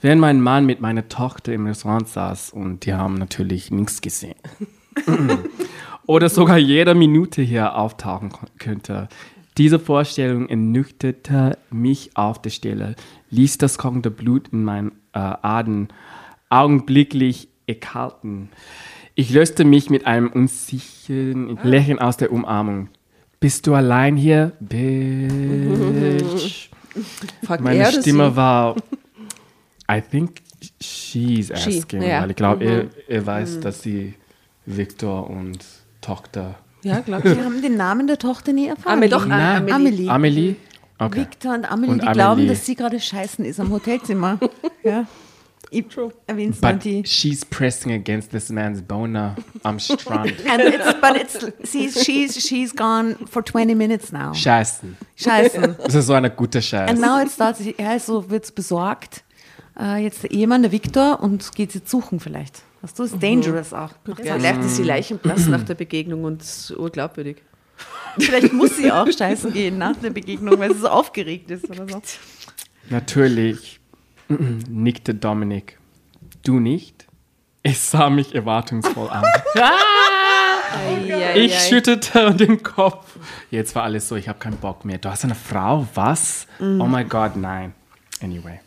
Während mein Mann mit meiner Tochter im Restaurant saß und die haben natürlich nichts gesehen. <laughs> Oder sogar jede Minute hier auftauchen könnte. Diese Vorstellung ernüchterte mich auf der Stelle, ließ das kochende Blut in meinen äh, Adern augenblicklich erkalten. Ich löste mich mit einem unsicheren Lächeln aus der Umarmung. Bist du allein hier? Bitch. Fragt Meine er Stimme sie? war, I think she's She, asking, ja. weil ich glaube, er, er weiß, dass sie Victor und Tochter. Ja, klar. Wir haben den Namen der Tochter nie erfahren. Amelie. Doch, Nein. Amelie. Amelie? Okay. Victor und Amelie, Und die Amelie. glauben, dass sie gerade scheißen ist am Hotelzimmer. <laughs> ja. Ich erwähn's dann But die. she's pressing against this man's boner am Strand. <laughs> And it's, but it's, she's, she's, she's gone for 20 minutes now. Scheißen. Scheißen. Das ist so eine gute Scheiße. And now it starts, er ist so, wird's besorgt. Äh, jetzt der Ehemann, der Victor, und geht sie suchen vielleicht. Was du, ist dangerous auch. Vielleicht ist sie leichenblass nach der Begegnung und urglaubwürdig. Vielleicht muss sie auch scheißen gehen nach der Begegnung, weil sie so aufgeregt ist oder so. Natürlich nickte Dominik. Du nicht? Ich sah mich erwartungsvoll an. <laughs> Ich schüttete den Kopf. Jetzt war alles so, ich habe keinen Bock mehr. Du hast eine Frau? Was? Oh mein Gott, nein. Anyway.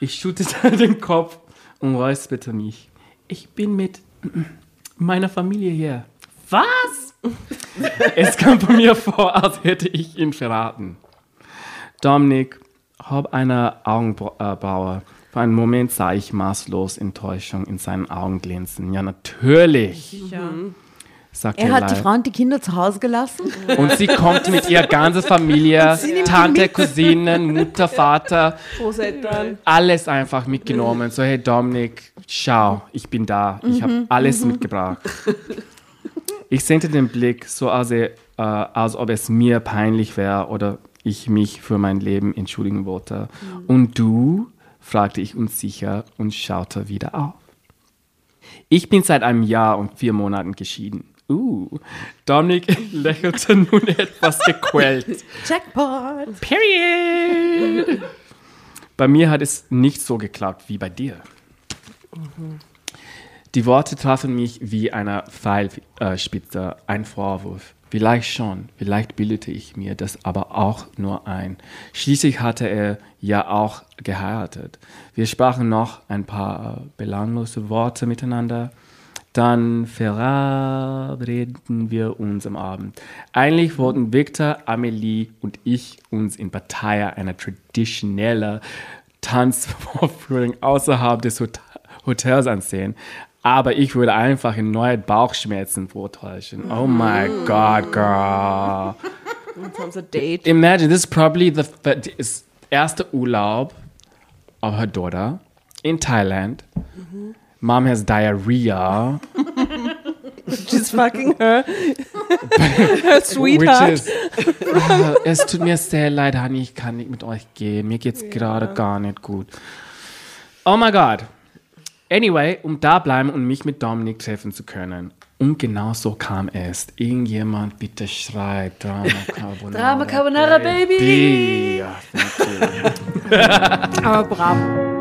Ich schüttete <laughs> den Kopf und räusperte mich. Ich bin mit meiner Familie hier. Was? <laughs> es kam bei mir vor, als hätte ich ihn verraten. Dominik hob eine Augenbraue. Für einen Moment sah ich maßlos Enttäuschung in seinen Augen glänzen. Ja, natürlich, sagte Er er, hat die leid. Frau und die Kinder zu Hause gelassen. <laughs> Und sie kommt mit ihrer ganzen Familie, Tante, Cousinen, Mutter, Vater, alles einfach mitgenommen. So, hey Dominik, schau, ich bin da. Ich habe alles mitgebracht. Ich senkte den Blick, so als, er, äh, als ob es mir peinlich wäre oder ich mich für mein Leben entschuldigen wollte. Und du? fragte ich unsicher und schaute wieder auf. Ich bin seit einem Jahr und vier Monaten geschieden. Uh, Dominik <laughs> lächelte nun etwas gequält. Jackpot. Period. Bei mir hat es nicht so geklappt wie bei dir. Die Worte trafen mich wie eine Pfeilspitze, ein Vorwurf. Vielleicht schon, vielleicht bildete ich mir das aber auch nur ein. Schließlich hatte er ja auch geheiratet. Wir sprachen noch ein paar äh, belanglose Worte miteinander. Dann verabredeten wir uns am Abend. Eigentlich wollten Victor, Amelie und ich uns in Pattaya einer traditionellen Tanzvorführung außerhalb des Hot Hotels ansehen. Aber ich würde einfach erneut Bauchschmerzen vortäuschen. Oh my God, girl. Sie ein Date. Imagine, this is probably the is erste Urlaub of her daughter in Thailand. Mom has diarrhea, She's fucking her. her sweetheart. which is. Ah, es tut mir sehr leid, Honey, ich kann nicht mit euch gehen. Mir geht's gerade gar nicht gut. Oh my God. Anyway, um da bleiben und mich mit Dominik treffen zu können. Und genau so kam es. Irgendjemand bitte schreibt Drama <laughs> Carbonara. Drama Carbonara, Baby. Ja, thank you. <laughs> Aber bravo.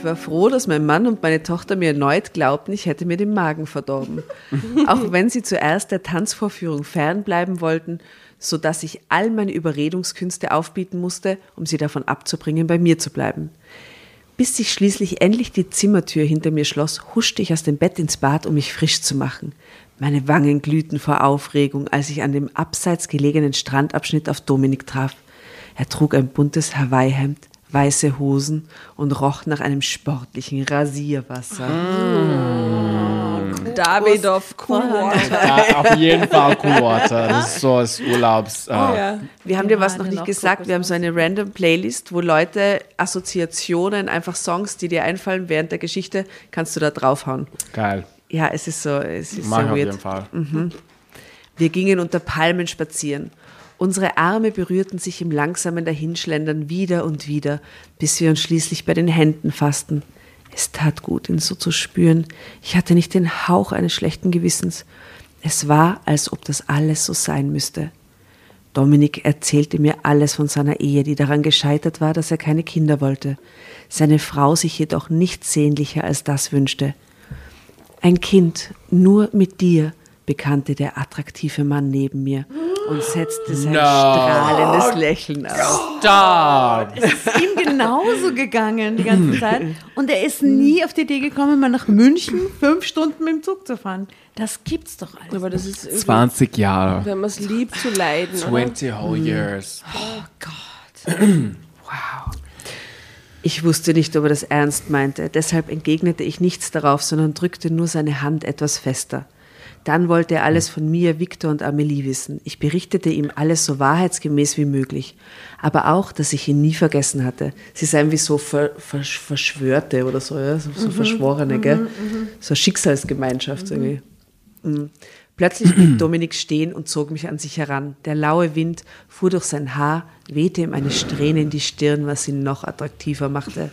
Ich war froh, dass mein Mann und meine Tochter mir erneut glaubten, ich hätte mir den Magen verdorben. <laughs> Auch wenn sie zuerst der Tanzvorführung fernbleiben wollten, so dass ich all meine Überredungskünste aufbieten musste, um sie davon abzubringen, bei mir zu bleiben. Bis sich schließlich endlich die Zimmertür hinter mir schloss, huschte ich aus dem Bett ins Bad, um mich frisch zu machen. Meine Wangen glühten vor Aufregung, als ich an dem abseits gelegenen Strandabschnitt auf Dominik traf. Er trug ein buntes Hawaii-Hemd, weiße Hosen und roch nach einem sportlichen Rasierwasser. Davidoff Coolwater. Ja, auf jeden Fall Cool Water. Das ist so als Urlaubs. Äh, Ja. Wir haben dir was noch nicht gesagt. Wir haben so eine random Playlist, wo Leute Assoziationen, einfach Songs, die dir einfallen während der Geschichte, kannst du da draufhauen. Geil. Ja, es ist so, es ist Mach so ich auf weird. jeden Fall. Wir gingen unter Palmen spazieren. Unsere Arme berührten sich im langsamen Dahinschlendern wieder und wieder, bis wir uns schließlich bei den Händen fassten. Es tat gut, ihn so zu spüren. Ich hatte nicht den Hauch eines schlechten Gewissens. Es war, als ob das alles so sein müsste. Dominik erzählte mir alles von seiner Ehe, die daran gescheitert war, dass er keine Kinder wollte, seine Frau sich jedoch nichts sehnlicher als das wünschte. Ein Kind, nur mit dir, bekannte der attraktive Mann neben mir und setzte sein strahlendes Lächeln auf. Stop! ist ihm genauso gegangen die ganze Zeit. Und er ist nie auf die Idee gekommen, mal nach München fünf Stunden mit dem Zug zu fahren. Das gibt's doch alles. Aber das ist irgendwie, 20 Jahre. wenn man es liebt, zu leiden. Oder? 20 whole years. Ich wusste nicht, ob er das ernst meinte, deshalb entgegnete ich nichts darauf, sondern drückte nur seine Hand etwas fester. Dann wollte er alles von mir, Victor und Amelie wissen. Ich berichtete ihm alles so wahrheitsgemäß wie möglich. Aber auch, dass ich ihn nie vergessen hatte. Sie seien wie so ver, ver, Verschwörte oder so, ja? so, so Verschworene, gell? So Schicksalsgemeinschaft irgendwie. Mhm. Plötzlich blieb Dominik stehen und zog mich an sich heran. Der laue Wind fuhr durch sein Haar, wehte ihm eine Strähne in die Stirn, was ihn noch attraktiver machte.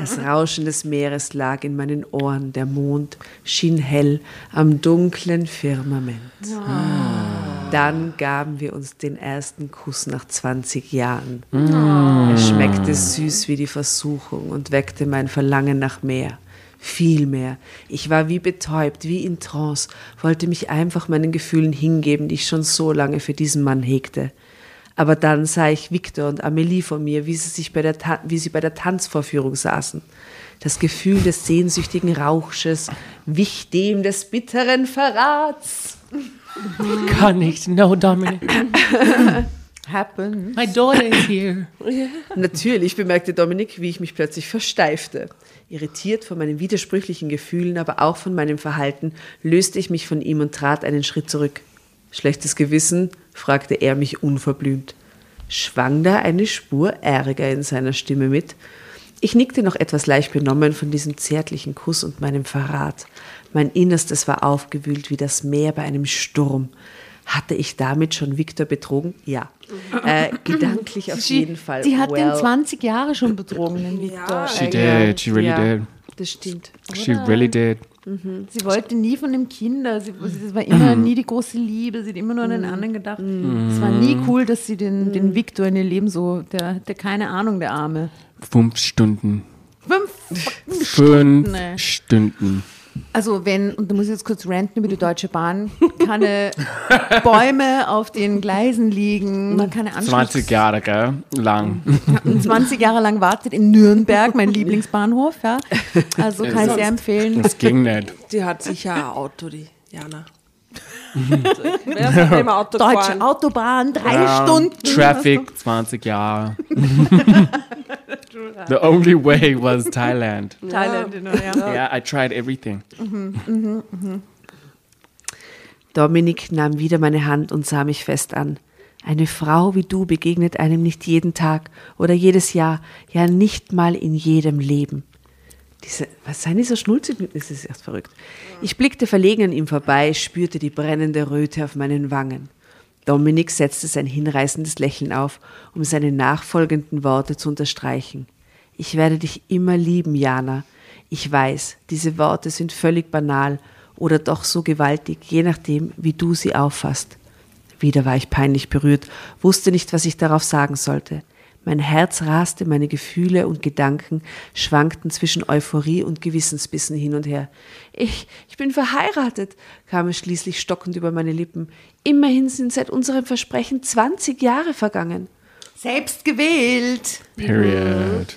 Das Rauschen des Meeres lag in meinen Ohren, der Mond schien hell am dunklen Firmament. Dann gaben wir uns den ersten Kuss nach 20 Jahren. Er schmeckte süß wie die Versuchung und weckte mein Verlangen nach mehr. Viel mehr. Ich war wie betäubt, wie in Trance, wollte mich einfach meinen Gefühlen hingeben, die ich schon so lange für diesen Mann hegte. Aber dann sah ich Victor und Amelie vor mir, wie sie, sich bei der Ta wie sie bei der Tanzvorführung saßen. Das Gefühl des sehnsüchtigen Rauschs wich dem des bitteren Verrats. Kann nicht. No, Dominic. Happen. My daughter is here. Natürlich bemerkte Dominik, wie ich mich plötzlich versteifte. Irritiert von meinen widersprüchlichen Gefühlen, aber auch von meinem Verhalten, löste ich mich von ihm und trat einen Schritt zurück. Schlechtes Gewissen? Fragte er mich unverblümt. Schwang da eine Spur Ärger in seiner Stimme mit? Ich nickte noch etwas leicht benommen von diesem zärtlichen Kuss und meinem Verrat. Mein Innerstes war aufgewühlt wie das Meer bei einem Sturm. Hatte ich damit schon Victor betrogen? Ja. Äh, gedanklich auf jeden Fall. Sie hat well. den 20 Jahre schon betrogen, den Victor. She did. She really ja, did. Das stimmt. She really did. Sie wollte nie von dem Kinder. Sie, es war immer nie die große Liebe. Sie hat immer nur an den anderen gedacht. Es war nie cool, dass sie den, den Victor in ihr Leben so, der, der keine Ahnung, der Arme. Fünf Stunden. Fünf Fünf Stunden, ey. Stunden. Also wenn, und da muss ich jetzt kurz ranten über die Deutsche Bahn, keine <laughs> Bäume auf den Gleisen liegen, man keine Anschluss, 20 Jahre, gell? Lang. 20 Jahre lang wartet in Nürnberg, mein Lieblingsbahnhof, ja. Also kann ich sehr empfehlen. Das ging nicht. Die hat sicher ein Auto, die Jana. Wer ist mit dem Auto Deutsche gefahren? Autobahn, drei Ja, Stunden. Traffic, <laughs> 20 Jahre. <laughs> The only way was Thailand. Thailand, you know, ja. Yeah, I tried everything. Dominik nahm wieder meine Hand und sah mich fest an. Eine Frau wie du begegnet einem nicht jeden Tag oder jedes Jahr, ja nicht mal in jedem Leben. Diese, was seien die so schnulzig? Das ist echt verrückt. Ich blickte verlegen an ihm vorbei, spürte die brennende Röte auf meinen Wangen. Dominik setzte sein hinreißendes Lächeln auf, um seine nachfolgenden Worte zu unterstreichen. Ich werde dich immer lieben, Jana. Ich weiß, diese Worte sind völlig banal oder doch so gewaltig, je nachdem, wie du sie auffasst. Wieder war ich peinlich berührt, wusste nicht, was ich darauf sagen sollte. Mein Herz raste, meine Gefühle und Gedanken schwankten zwischen Euphorie und Gewissensbissen hin und her. Ich, ich bin verheiratet, kam es schließlich stockend über meine Lippen. Immerhin sind seit unserem Versprechen 20 Jahre vergangen. Selbst gewählt. Period.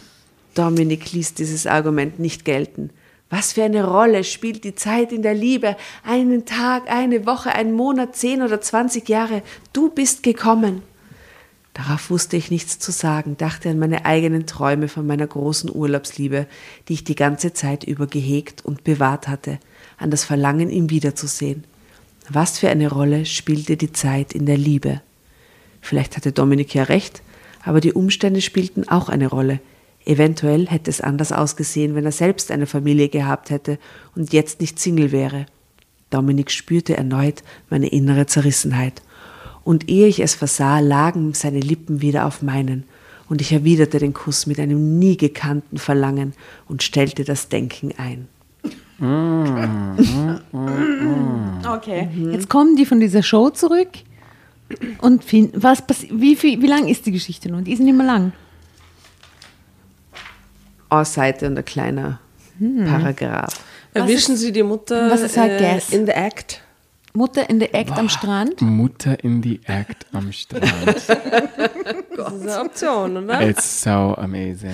Dominik ließ dieses Argument nicht gelten. Was für eine Rolle spielt die Zeit in der Liebe? Einen Tag, eine Woche, einen Monat, zehn oder zwanzig Jahre. Du bist gekommen. Darauf wusste ich nichts zu sagen, dachte an meine eigenen Träume von meiner großen Urlaubsliebe, die ich die ganze Zeit über gehegt und bewahrt hatte, an das Verlangen, ihn wiederzusehen. Was für eine Rolle spielte die Zeit in der Liebe? Vielleicht hatte Dominik ja recht, aber die Umstände spielten auch eine Rolle. Eventuell hätte es anders ausgesehen, wenn er selbst eine Familie gehabt hätte und jetzt nicht Single wäre. Dominik spürte erneut meine innere Zerrissenheit und ehe ich es versah, lagen seine Lippen wieder auf meinen, und ich erwiderte den Kuss mit einem nie gekannten Verlangen und stellte das Denken ein. <laughs> Okay. Jetzt kommen die von dieser Show zurück. Und fin- was wie, viel, wie lang ist die Geschichte nun? Die ist nicht mehr lang. Ausseite und ein kleiner Paragraph. Erwischen Sie die Mutter Was ist äh, Guess? in the act? Mutter in der Act am Strand. Mutter in the Act am Strand. <laughs> Das ist eine Option, oder? It's so amazing.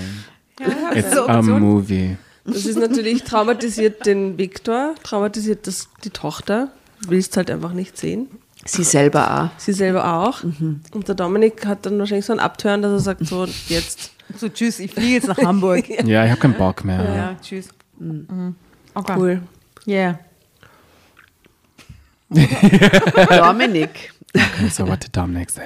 It's so a movie. Das ist natürlich traumatisiert den Viktor, traumatisiert das, die Tochter. Willst halt einfach nicht sehen. Sie selber auch. Sie selber auch. Und der Dominik hat dann wahrscheinlich so ein Abtören, dass er sagt, so jetzt. So, tschüss, ich fliege jetzt nach Hamburg. Ja, ich habe keinen Bock mehr. ja, tschüss. Mhm. Okay. Cool. Yeah. <laughs> Dominik. Okay, so what say?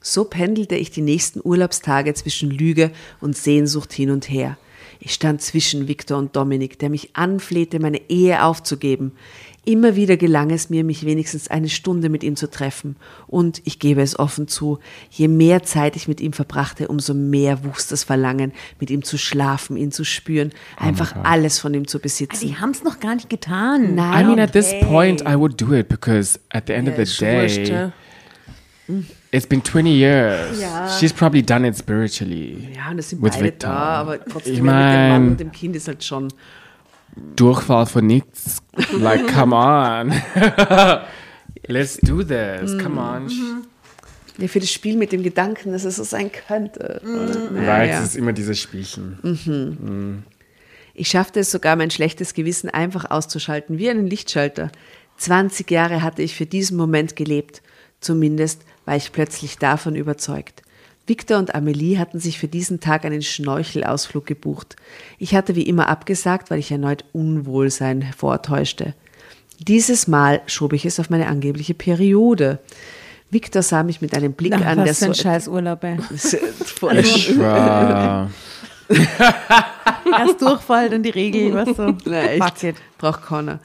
So pendelte ich die nächsten Urlaubstage zwischen Lüge und Sehnsucht hin und her. Ich stand zwischen Viktor und Dominik, der mich anflehte, meine Ehe aufzugeben. Immer wieder gelang es mir, mich wenigstens eine Stunde mit ihm zu treffen. Und ich gebe es offen zu, je mehr Zeit ich mit ihm verbrachte, umso mehr wuchs das Verlangen, mit ihm zu schlafen, ihn zu spüren, einfach alles von ihm zu besitzen. Die haben es noch gar nicht getan. Nein. I mean, at this point, I would do it because at the end of the day, ja. it's been 20 years. She's probably done it spiritually. Ja, und es sind With beide Victor. da, aber trotzdem Ich ja, mit dem Mann mein- und dem Kind ist halt schon. Durchfall von nichts. Like, come on. <laughs> Let's do this. Come on. Ja, für das Spiel mit dem Gedanken, dass es so sein könnte. Right, Naja. es ist immer dieses Spielchen. Ich schaffte es sogar, mein schlechtes Gewissen einfach auszuschalten, wie einen Lichtschalter. 20 Jahre hatte ich für diesen Moment gelebt. Zumindest war ich plötzlich davon überzeugt. Victor und Amelie hatten sich für diesen Tag einen Schnorchelausflug gebucht. Ich hatte wie immer abgesagt, weil ich erneut Unwohlsein vortäuschte. Dieses Mal schob ich es auf meine angebliche Periode. Victor sah mich mit einem Blick Ach, an, der was für so ein scheiß Urlaub, ey. <laughs> Erst Durchfall, dann die Regel, <laughs> was so. Na, echt. Braucht keiner.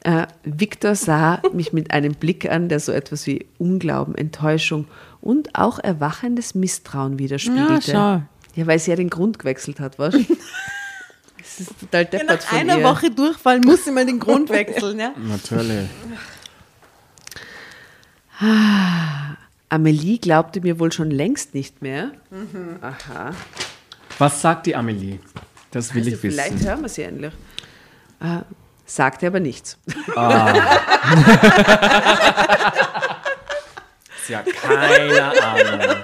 Äh, Victor sah mich mit einem Blick an, der so etwas wie Unglauben, Enttäuschung und auch erwachendes Misstrauen widerspiegelte. Ja, Ja, weil sie ja den Grund gewechselt hat, was? <laughs> Das ist total deppert Nach von einer ihr. Woche Durchfall muss immer den Grund wechseln, ja? Natürlich. Amelie glaubte mir wohl schon längst nicht mehr. Mhm. Aha. Was sagt die Amelie? Das will Also ich wissen. vielleicht hören wir sie endlich. Äh, sagte aber nichts. <laughs> Hat keine Ahnung.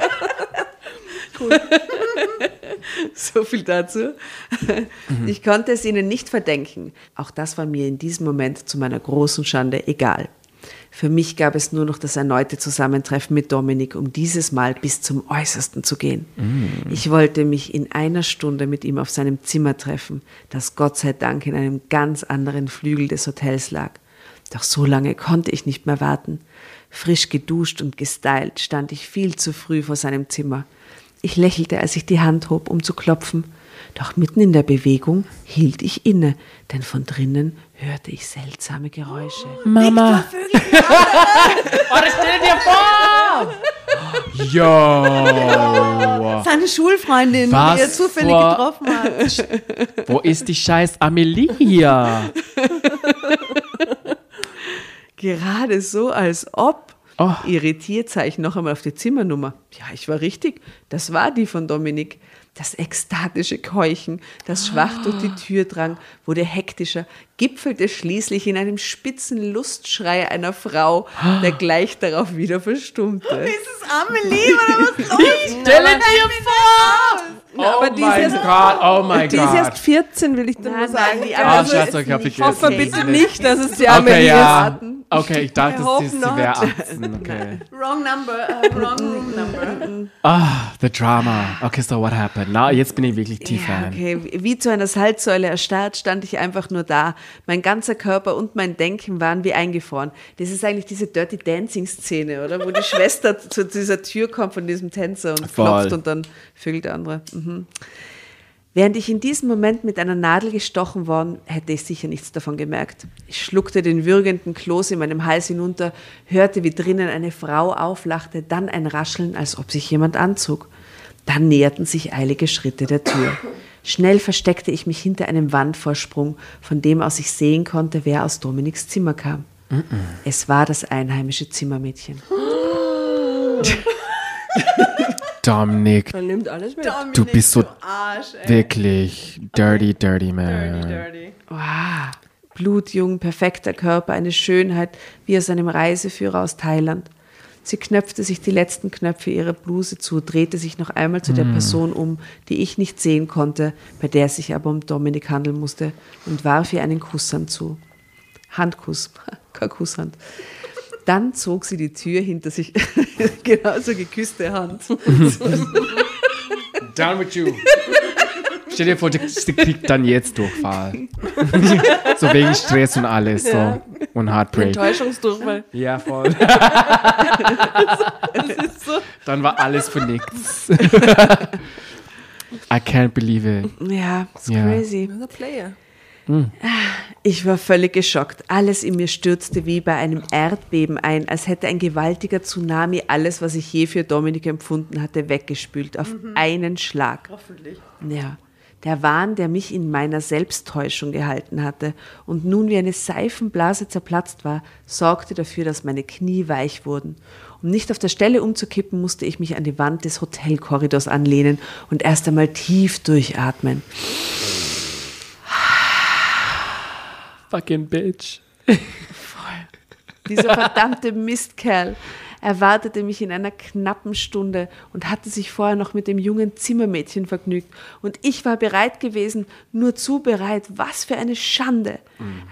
<laughs> So viel dazu. Ich konnte es ihnen nicht verdenken. Auch das war mir in diesem Moment zu meiner großen Schande egal. Für mich gab es nur noch das erneute Zusammentreffen mit Dominik, um dieses Mal bis zum Äußersten zu gehen. Ich wollte mich in einer Stunde mit ihm auf seinem Zimmer treffen, das Gott sei Dank in einem ganz anderen Flügel des Hotels lag. Doch so lange konnte ich nicht mehr warten. Frisch geduscht und gestylt stand ich viel zu früh vor seinem Zimmer. Ich lächelte, als ich die Hand hob, um zu klopfen. Doch mitten in der Bewegung hielt ich inne, denn von drinnen hörte ich seltsame Geräusche. Mama. Yo. <laughs> Seine Schulfreundin, Was die er zufällig vor- getroffen hat. <laughs> Wo ist die scheiß Amelie hier? <laughs> Gerade so, als ob. Oh. Irritiert sah ich noch einmal auf die Zimmernummer. Ja, ich war richtig. Das war die von Dominik. Das ekstatische Keuchen, das schwach durch die Tür drang, wurde hektischer, gipfelte schließlich in einem spitzen Lustschrei einer Frau, der gleich darauf wieder verstummte. Ist es Amelie oder was los? Stelle dir vor! aber oh mein Gott, oh mein Die ist erst Gott. 14, will ich dir nur sagen. nein, die Amelie scheiße, ist ich. Hoffe okay. bitte nicht, dass es die Okay, Amelie ja. ist. Okay, ich dachte, sie, sie wäre not. 18. <laughs> Okay. Wrong number, uh, wrong room <laughs> number. Ah, the drama. Okay, so what happened? Na, jetzt bin ich wirklich tief Ja, okay. Wie zu einer Salzsäule erstarrt stand ich einfach nur da. Mein ganzer Körper und mein Denken waren wie eingefroren. Das ist eigentlich diese Dirty Dancing Szene, oder? Wo die <laughs> Schwester zu dieser Tür kommt von diesem Tänzer und Voll. klopft und dann vögelt der andere. Mhm. Während ich in diesem Moment mit einer Nadel gestochen worden, hätte ich sicher nichts davon gemerkt. Ich schluckte den würgenden Kloß in meinem Hals hinunter, hörte, wie drinnen eine Frau auflachte, dann ein Rascheln, als ob sich jemand anzog. Dann näherten sich eilige Schritte der Tür. Schnell versteckte ich mich hinter einem Wandvorsprung, von dem aus ich sehen konnte, wer aus Dominiks Zimmer kam. Es war das einheimische Zimmermädchen. <laughs> Dominik, Man nimmt alles mit. du bist so Arsch, ey. wirklich dirty, dirty man. Dirty. Wow. Blutjung, perfekter Körper, eine Schönheit wie aus einem Reiseführer aus Thailand. Sie knöpfte sich die letzten Knöpfe ihrer Bluse zu, drehte sich noch einmal zu der Person um, die ich nicht sehen konnte, bei der es sich aber um Dominik handeln musste, und warf ihr einen Kusshand zu. Handkuss, <laughs> kein Kusshand. Dann zog sie die Tür hinter sich, <laughs> genauso geküsste Hand. <laughs> Down with you. Stell dir vor, die, die kriegt dann jetzt Durchfall. <laughs> so wegen Stress und alles. So. Und Heartbreak. Enttäuschungsdurchfall. Ja, voll. Dann war alles für nichts. I can't believe it. Ja, ist Ja. crazy. The Player. Ich war völlig geschockt. Alles in mir stürzte wie bei einem Erdbeben ein, als hätte ein gewaltiger Tsunami alles, was ich je für Dominik empfunden hatte, weggespült. Auf einen Schlag. Hoffentlich. Ja. Der Wahn, der mich in meiner Selbsttäuschung gehalten hatte und nun wie eine Seifenblase zerplatzt war, sorgte dafür, dass meine Knie weich wurden. Um nicht auf der Stelle umzukippen, musste ich mich an die Wand des Hotelkorridors anlehnen und erst einmal tief durchatmen. Fucking bitch. Dieser verdammte Mistkerl erwartete mich in einer knappen Stunde und hatte sich vorher noch mit dem jungen Zimmermädchen vergnügt. Und ich war bereit gewesen, nur zu bereit. Was für eine Schande!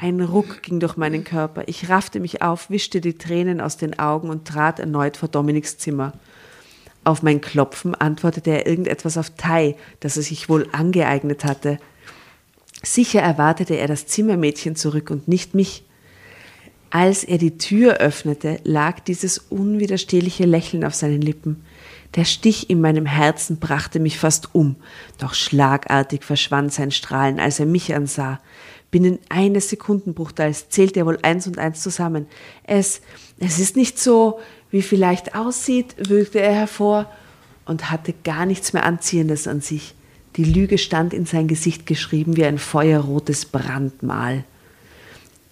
Ein Ruck ging durch meinen Körper. Ich raffte mich auf, wischte die Tränen aus den Augen und trat erneut vor Dominiks Zimmer. Auf mein Klopfen antwortete er irgendetwas auf Thai, das er sich wohl angeeignet hatte. Sicher erwartete er das Zimmermädchen zurück und nicht mich. Als er die Tür öffnete, lag dieses unwiderstehliche Lächeln auf seinen Lippen. Der Stich in meinem Herzen brachte mich fast um, doch schlagartig verschwand sein Strahlen, als er mich ansah. Binnen eines Sekundenbruchteils zählte er wohl eins und eins zusammen. Es, es ist nicht so, wie vielleicht aussieht, würgte er hervor und hatte gar nichts mehr Anziehendes an sich. Die Lüge stand in sein Gesicht geschrieben wie ein feuerrotes Brandmal.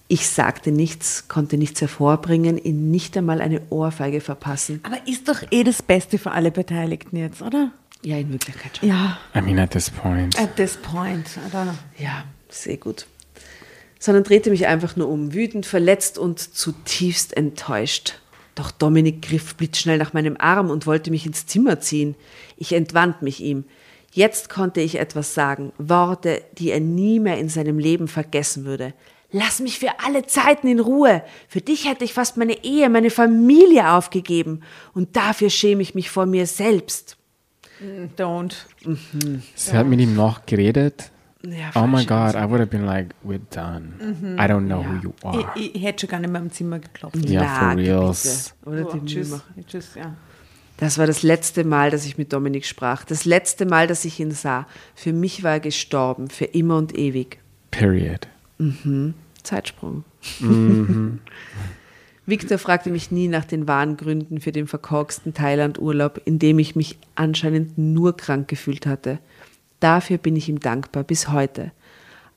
Ich sagte nichts, konnte nichts hervorbringen, ihn nicht einmal eine Ohrfeige verpassen. Aber ist doch eh das Beste für alle Beteiligten jetzt, oder? Ja, in Wirklichkeit schon. Ja. I mean, at this point. At this point. I don't know. Ja, sehr gut. Sondern drehte mich einfach nur um, wütend, verletzt und zutiefst enttäuscht. Doch Dominik griff blitzschnell nach meinem Arm und wollte mich ins Zimmer ziehen. Ich entwand mich ihm. Jetzt konnte ich etwas sagen, Worte, die er nie mehr in seinem Leben vergessen würde. Lass mich für alle Zeiten in Ruhe. Für dich hätte ich fast meine Ehe, meine Familie aufgegeben. Und dafür schäme ich mich vor mir selbst. Don't. Sie hat mit ihm noch geredet. Ja, Oh my God, I would have been like, we're done. I don't know who you are. Ich, ich hätte schon gar nicht mehr im Zimmer geklopft. Ja, Na, for reals. Oder Oh, die tschüss. Tschüss, ja. Das war das letzte Mal, dass ich mit Dominik sprach. Das letzte Mal, dass ich ihn sah. Für mich war er gestorben, für immer und ewig. Period. Zeitsprung. <laughs> Victor fragte mich nie nach den wahren Gründen für den verkorksten Thailand-Urlaub, in dem ich mich anscheinend nur krank gefühlt hatte. Dafür bin ich ihm dankbar bis heute.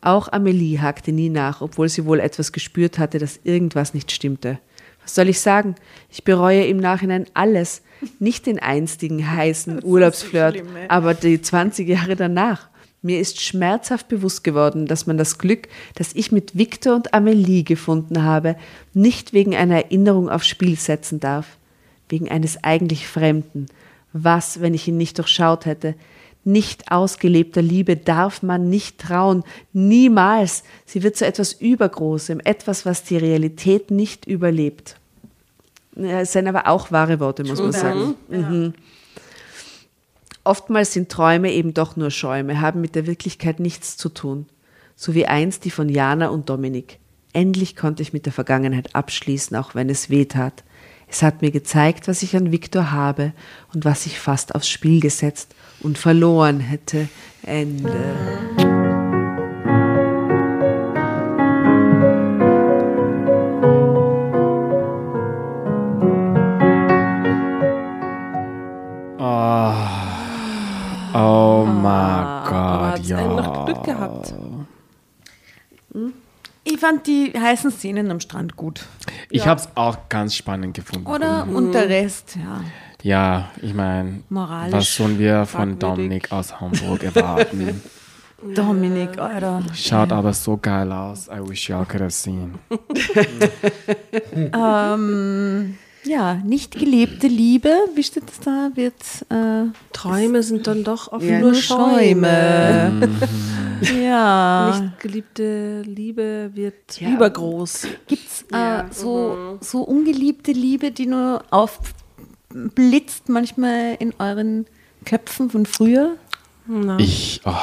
Auch Amelie hakte nie nach, obwohl sie wohl etwas gespürt hatte, dass irgendwas nicht stimmte. Was soll ich sagen? Ich bereue im Nachhinein alles. Nicht den einstigen heißen <laughs> Urlaubsflirt, aber die 20 Jahre danach. Mir ist schmerzhaft bewusst geworden, dass man das Glück, das ich mit Victor und Amelie gefunden habe, nicht wegen einer Erinnerung aufs Spiel setzen darf. Wegen eines eigentlich Fremden. Was, wenn ich ihn nicht durchschaut hätte? Nicht ausgelebter Liebe darf man nicht trauen. Niemals. Sie wird zu etwas Übergroßem, etwas, was die Realität nicht überlebt. Es sind aber auch wahre Worte, muss man sagen. Mhm. Oftmals sind Träume eben doch nur Schäume, haben mit der Wirklichkeit nichts zu tun. So wie einst die von Jana und Dominik. Endlich konnte ich mit der Vergangenheit abschließen, auch wenn es weh tat. Es hat mir gezeigt, was ich an Viktor habe und was ich fast aufs Spiel gesetzt und verloren hätte. Ende. Oh my Aber God, hat's einen noch ja. Glück gehabt. Ich fand die heißen Szenen am Strand gut. Ich habe es auch ganz spannend gefunden. Oder? Und der Rest, ja. Ja, ich meine, was sollen wir von. Dominik aus Hamburg erwarten? <laughs> Dominik, Alter. Schaut aber so geil aus. I wish y'all could have seen. <laughs> Ähm, ja, nicht gelebte Liebe, wie steht das da? Wird äh, Träume sind dann doch oft Ja, nur Schäume. <laughs> ja. Nicht geliebte Liebe wird übergroß. Gibt's äh, so, so ungeliebte Liebe, die nur aufblitzt manchmal in euren Köpfen von früher? Ich, oh,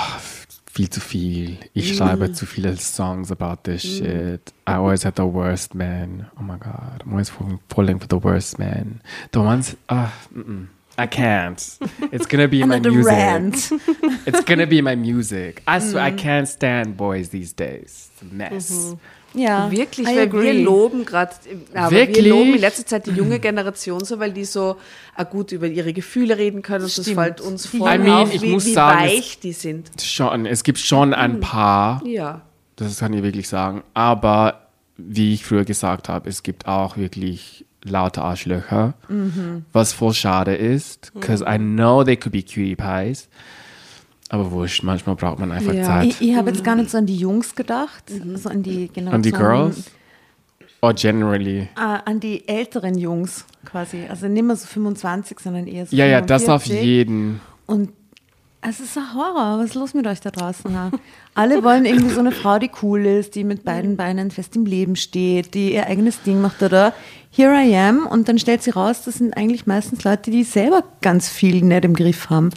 viel zu viel. Ich schreibe zu viele Songs about this shit. I always had the worst man. Oh my god, I'm always falling, falling for the worst man. The ones, ah, mm-mm. I can't. It's gonna be in <laughs> my music. rant. It's gonna be in my music. I swear, I can't stand boys these days. It's a mess. Ja, Wirklich, I weil wir agree. loben gerade, aber Wirklich? wir loben in letzter Zeit die junge Generation so, weil die so äh, gut über ihre Gefühle reden können und das Stimmt. fällt uns voll I mean, auf, ich wie, muss wie sagen, es- weich die sind. Schon, es gibt schon ein paar, Ja. das kann ich wirklich sagen, aber wie ich früher gesagt habe, es gibt auch wirklich laute Arschlöcher, was voll schade ist, because I know they could be cutie pies, aber wurscht, manchmal braucht man einfach Ja. Zeit. Ich, ich habe jetzt gar nicht so an die Jungs gedacht, so an die Generation. An die Girls? Or generally? Äh, an die älteren Jungs quasi. Also nicht mehr so 25, sondern eher so Ja, ja, das auf 45. jeden. Und es ist ein Horror. Was ist los mit euch da draußen? Ja? Alle wollen irgendwie so eine Frau, die cool ist, die mit beiden Beinen fest im Leben steht, die ihr eigenes Ding macht oder here I am und dann stellt sie raus, das sind eigentlich meistens Leute, die selber ganz viel nicht im Griff haben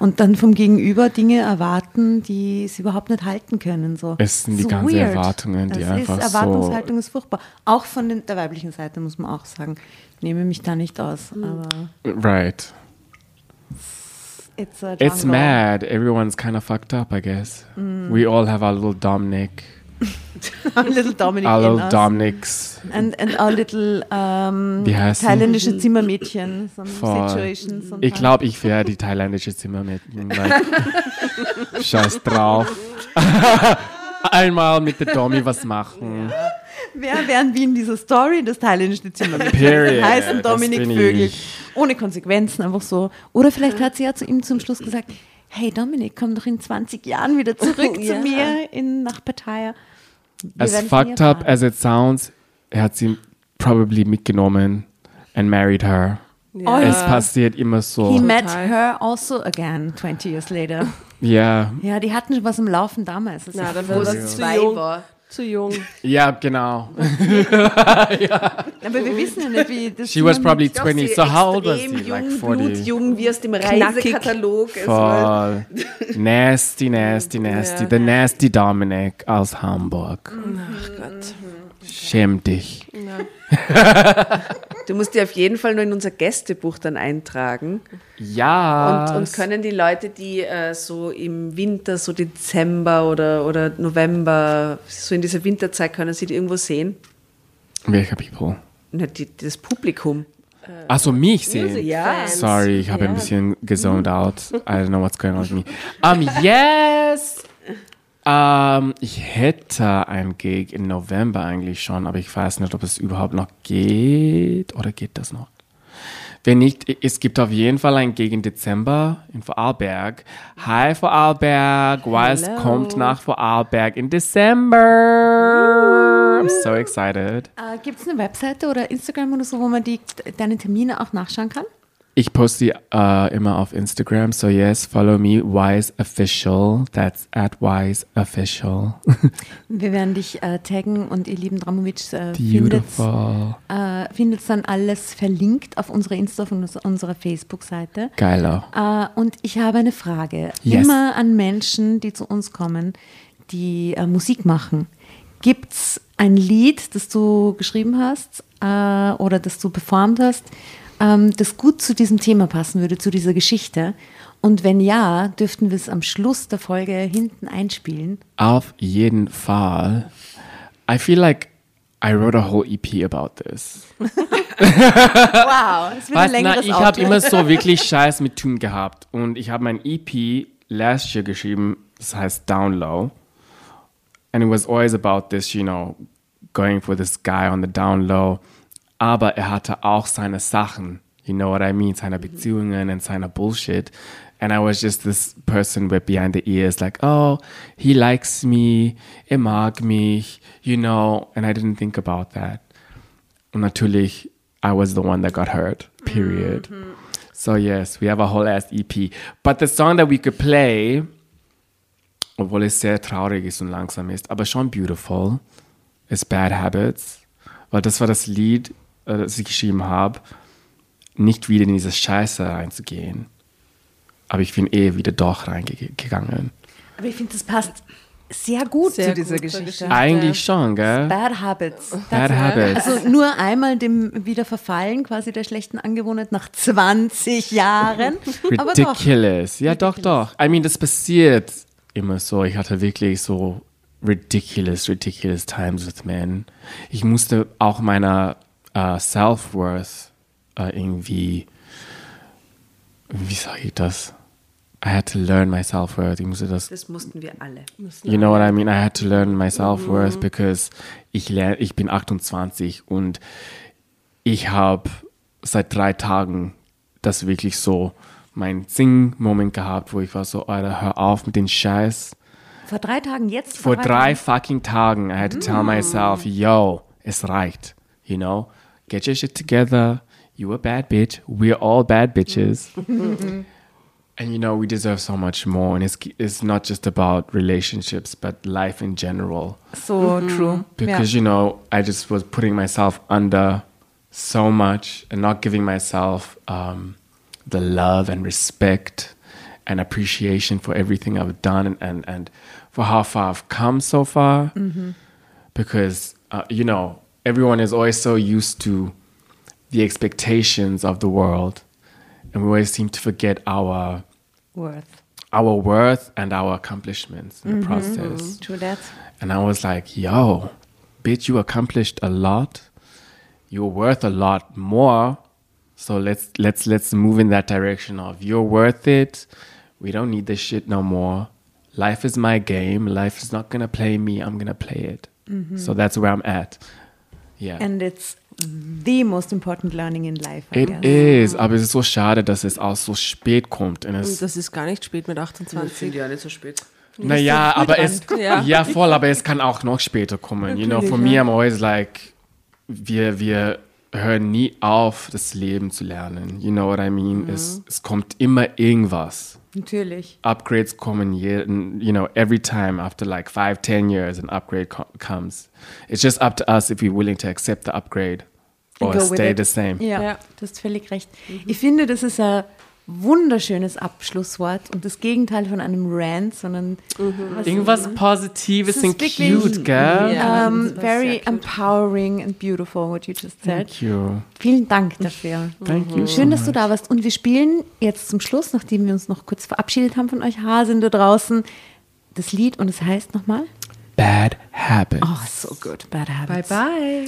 und dann vom Gegenüber Dinge erwarten, die sie überhaupt nicht halten können. So. Es sind die So ganzen weird. Erwartungen, die das einfach ist, so- Erwartungshaltung ist furchtbar. Auch von der weiblichen Seite muss man auch sagen. Ich nehme mich da nicht aus, aber Right. It's a It's jungle. mad. Everyone's kind of fucked up, I guess. Mm. We all have our little Dominic, <laughs> little Dominic our little. Dominics. And, and our little sie? thailändische Zimmermädchen, und Ich glaube, ich wäre die thailändische Zimmermädchen. Like, <laughs> Scheiß drauf. <laughs> Einmal mit der Domi was machen. Wer wären wie in dieser Story das thailändische Zimmermädchen? Period. Heißen Dominik Vögel. ich. Ohne Konsequenzen, einfach so. Oder vielleicht hat sie ja zu ihm zum Schluss gesagt, hey Dominik, komm doch in 20 Jahren wieder zurück <laughs> Ja. zu mir in, nach Pattaya. Wir As fucked up as it sounds, er hat sie probably mitgenommen and married her. Oh, Es passiert immer He so. met Total. her also again 20 years later. Ja, Ja, die hatten schon was im Laufen damals. als Na, dann war das zu zwei jung. war. Zu jung. <laughs> ja, genau. <laughs> Aber wir wissen ja nicht, wie das She was probably Ich glaub, 20. sie So how old was extrem she? Like jung, 40. blutjung, wie aus dem Reisekatalog. Voll. Nasty, nasty, nasty. Ja. The nasty Dominic aus Hamburg. Ach Gott. Schäm dich. <laughs> Du musst dir auf jeden Fall nur in unser Gästebuch dann eintragen. Ja. Und, und können die Leute, die äh, so im Winter, so Dezember oder, oder November, so in dieser Winterzeit, können sie die irgendwo sehen? Welcher People? Na, die, das Publikum. Achso, mich sehen. Ja. Sorry, ich habe Ja. ein bisschen gezoned out. I don't know what's going on with me. Um, yes! Ähm, ich hätte ein Gig im November eigentlich schon, aber ich weiß nicht, ob es überhaupt noch geht oder geht das noch? Wenn nicht, es gibt auf jeden Fall ein Gig im Dezember in Vorarlberg. Hi Vorarlberg, was kommt nach Vorarlberg in Dezember? I'm so excited. Äh, Gibt es eine Webseite oder Instagram oder so, wo man die, deine Termine auch nachschauen kann? Ich poste äh, immer auf Instagram, so yes, follow me, Wise Official. That's at Wise Official. <laughs> Wir werden dich äh, taggen und ihr lieben Dramovic äh, findet äh, dann alles verlinkt auf unserer Insta und uns- unserer Facebook-Seite. Geiler. Äh, und ich habe eine Frage. Yes. Immer an Menschen, die zu uns kommen, die äh, Musik machen. Gibt es ein Lied, das du geschrieben hast äh, oder das du performt hast, ähm, das gut zu diesem Thema passen würde, zu dieser Geschichte? Und wenn ja, dürften wir es am Schluss der Folge hinten einspielen. Auf jeden Fall. I feel like I wrote a whole EP about this. <laughs> Wow, es wird Weißt, na, ich habe immer so wirklich Scheiß mit Tun gehabt. Und ich habe mein EP last year geschrieben, das heißt Down Low. And it was always about this, you know, going for this guy on the down low. Aber er hatte auch seine Sachen, you know what I mean, seine Beziehungen und seine Bullshit. And I was just this person with behind the ears, like, oh, he likes me, er mag mich, you know, and I didn't think about that. Und natürlich, I was the one that got hurt, period. So yes, we have a whole ass EP. But the song that we could play, obwohl es sehr traurig ist und langsam ist, aber schon beautiful, ist Bad Habits. Weil das war das Lied, das ich geschrieben habe, nicht wieder in diese Scheiße reinzugehen. Aber ich bin eh wieder doch reingegangen. Aber ich finde, das passt sehr gut Sehr zu dieser Geschichte. Geschichte. Eigentlich schon, gell? Bad Habits. Bad Habits. Also nur einmal dem wieder verfallen, quasi der schlechten Angewohnheit nach 20 Jahren. <laughs> Aber doch. Ridiculous. Ja, doch, doch. I mean, das passiert immer so. Ich hatte wirklich so ridiculous, ridiculous times with men. Ich musste auch meiner äh, Self-Worth äh, irgendwie, wie sage ich das? I had to learn my self-worth. Ich musste das Das mussten wir alle. You know what I mean? I had to learn my self-worth because ich, lerne, ich bin 28 und ich habe seit drei Tagen das wirklich so mein Sing-Moment gehabt, wo ich war so, Alter, hör auf mit den Scheiß. Vor drei Tagen jetzt? Vor drei Tagen? fucking Tagen, I had to tell myself, yo, es reicht. You know? Get your shit together. You a bad bitch. We're all bad bitches. <laughs> and you know, we deserve so much more. And it's, it's not just about relationships, but life in general. So true. Because, you know, I just was putting myself under so much and not giving myself um, the love and respect and appreciation for everything I've done and, and, and for how far I've come so far. Because, uh, you know, everyone is always so used to the expectations of the world. And we always seem to forget our Worth. our worth and our accomplishments in the mm-hmm. process. Mm-hmm. True that. And I was like, yo, bitch, you accomplished a lot. You're worth a lot more. So let's let's let's move in that direction of you're worth it. We don't need this shit no more. Life is my game. Life is not gonna play me. I'm gonna play it. Mm-hmm. So that's where I'm at. Yeah. And it's the most important learning in life. I it guess. is, aber es ist so schade, dass es auch so spät kommt. Und es, das ist gar nicht spät mit Ich 28. finde ja nicht so spät. Naja, aber es, <laughs> Ja. ja. voll, aber es kann auch noch später kommen. You know, for me, I'm always like, wir, wir hören nie auf, das Leben zu lernen. You know what I mean? Es, es kommt immer irgendwas. Natürlich. Upgrades kommen, jeden, you know, every time after like five, ten years, an upgrade co comes. It's just up to us if we're willing to accept the upgrade or stay it. the same. Ja, Ja. du hast völlig recht. Ich finde, das ist ein wunderschönes Abschlusswort und das Gegenteil von einem Rant, sondern was- Irgendwas Positives Es und cute, gell? Ja. um, very empowering and beautiful, what you just said. Thank you. Vielen Dank dafür. Thank you. Schön, dass du da warst. Und wir spielen jetzt zum Schluss, nachdem wir uns noch kurz verabschiedet haben von euch Hasen da draußen, das Lied und es heißt nochmal? Bad habits. Oh, so good. Bad Habits. bye.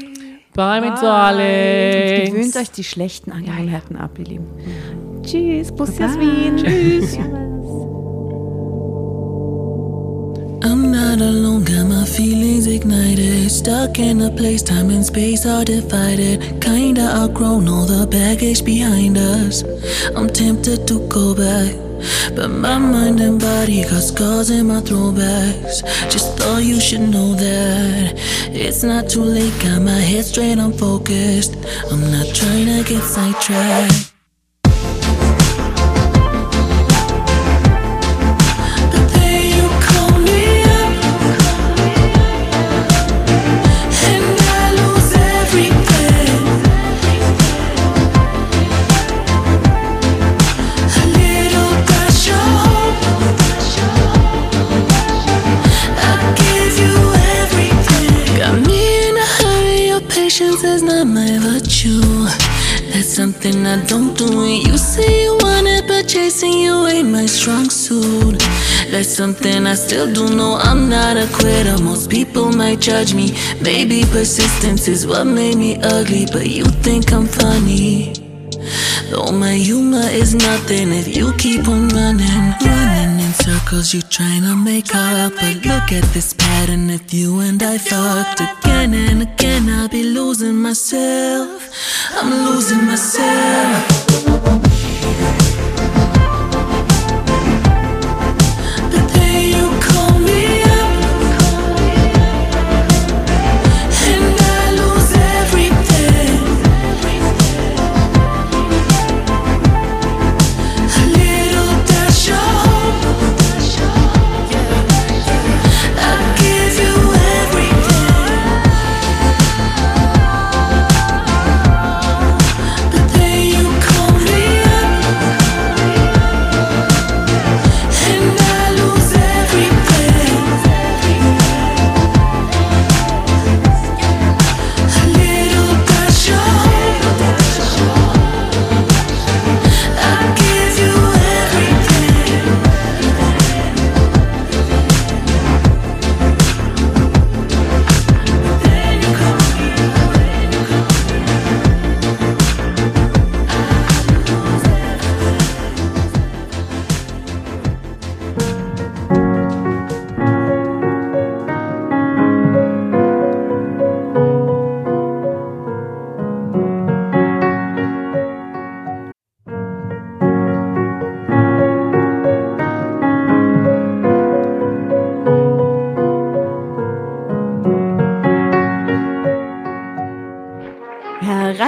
Bye, my Und darling. gewöhnt euch die schlechten Angewohnheiten ab, ihr Lieben. Tschüss, Bussi aus Wien. Tschüss. I'm not alone, got my feelings ignited. Stuck in a place, time and space are divided. Kinda outgrown all the baggage behind us. I'm tempted to go back. But my mind and body got scars in my throwbacks. Just thought you should know that it's not too late. Got my head straight, I'm focused. I'm not trying to get sidetracked. That's something I still do. No, I'm not a quitter. Most people might judge me. Maybe persistence is what made me ugly, but you think I'm funny. Though my humor is nothing if you keep on running, running in circles. You trying to make up, but look at this pattern. If you and I fucked again and again, I'll be losing myself. I'm losing myself.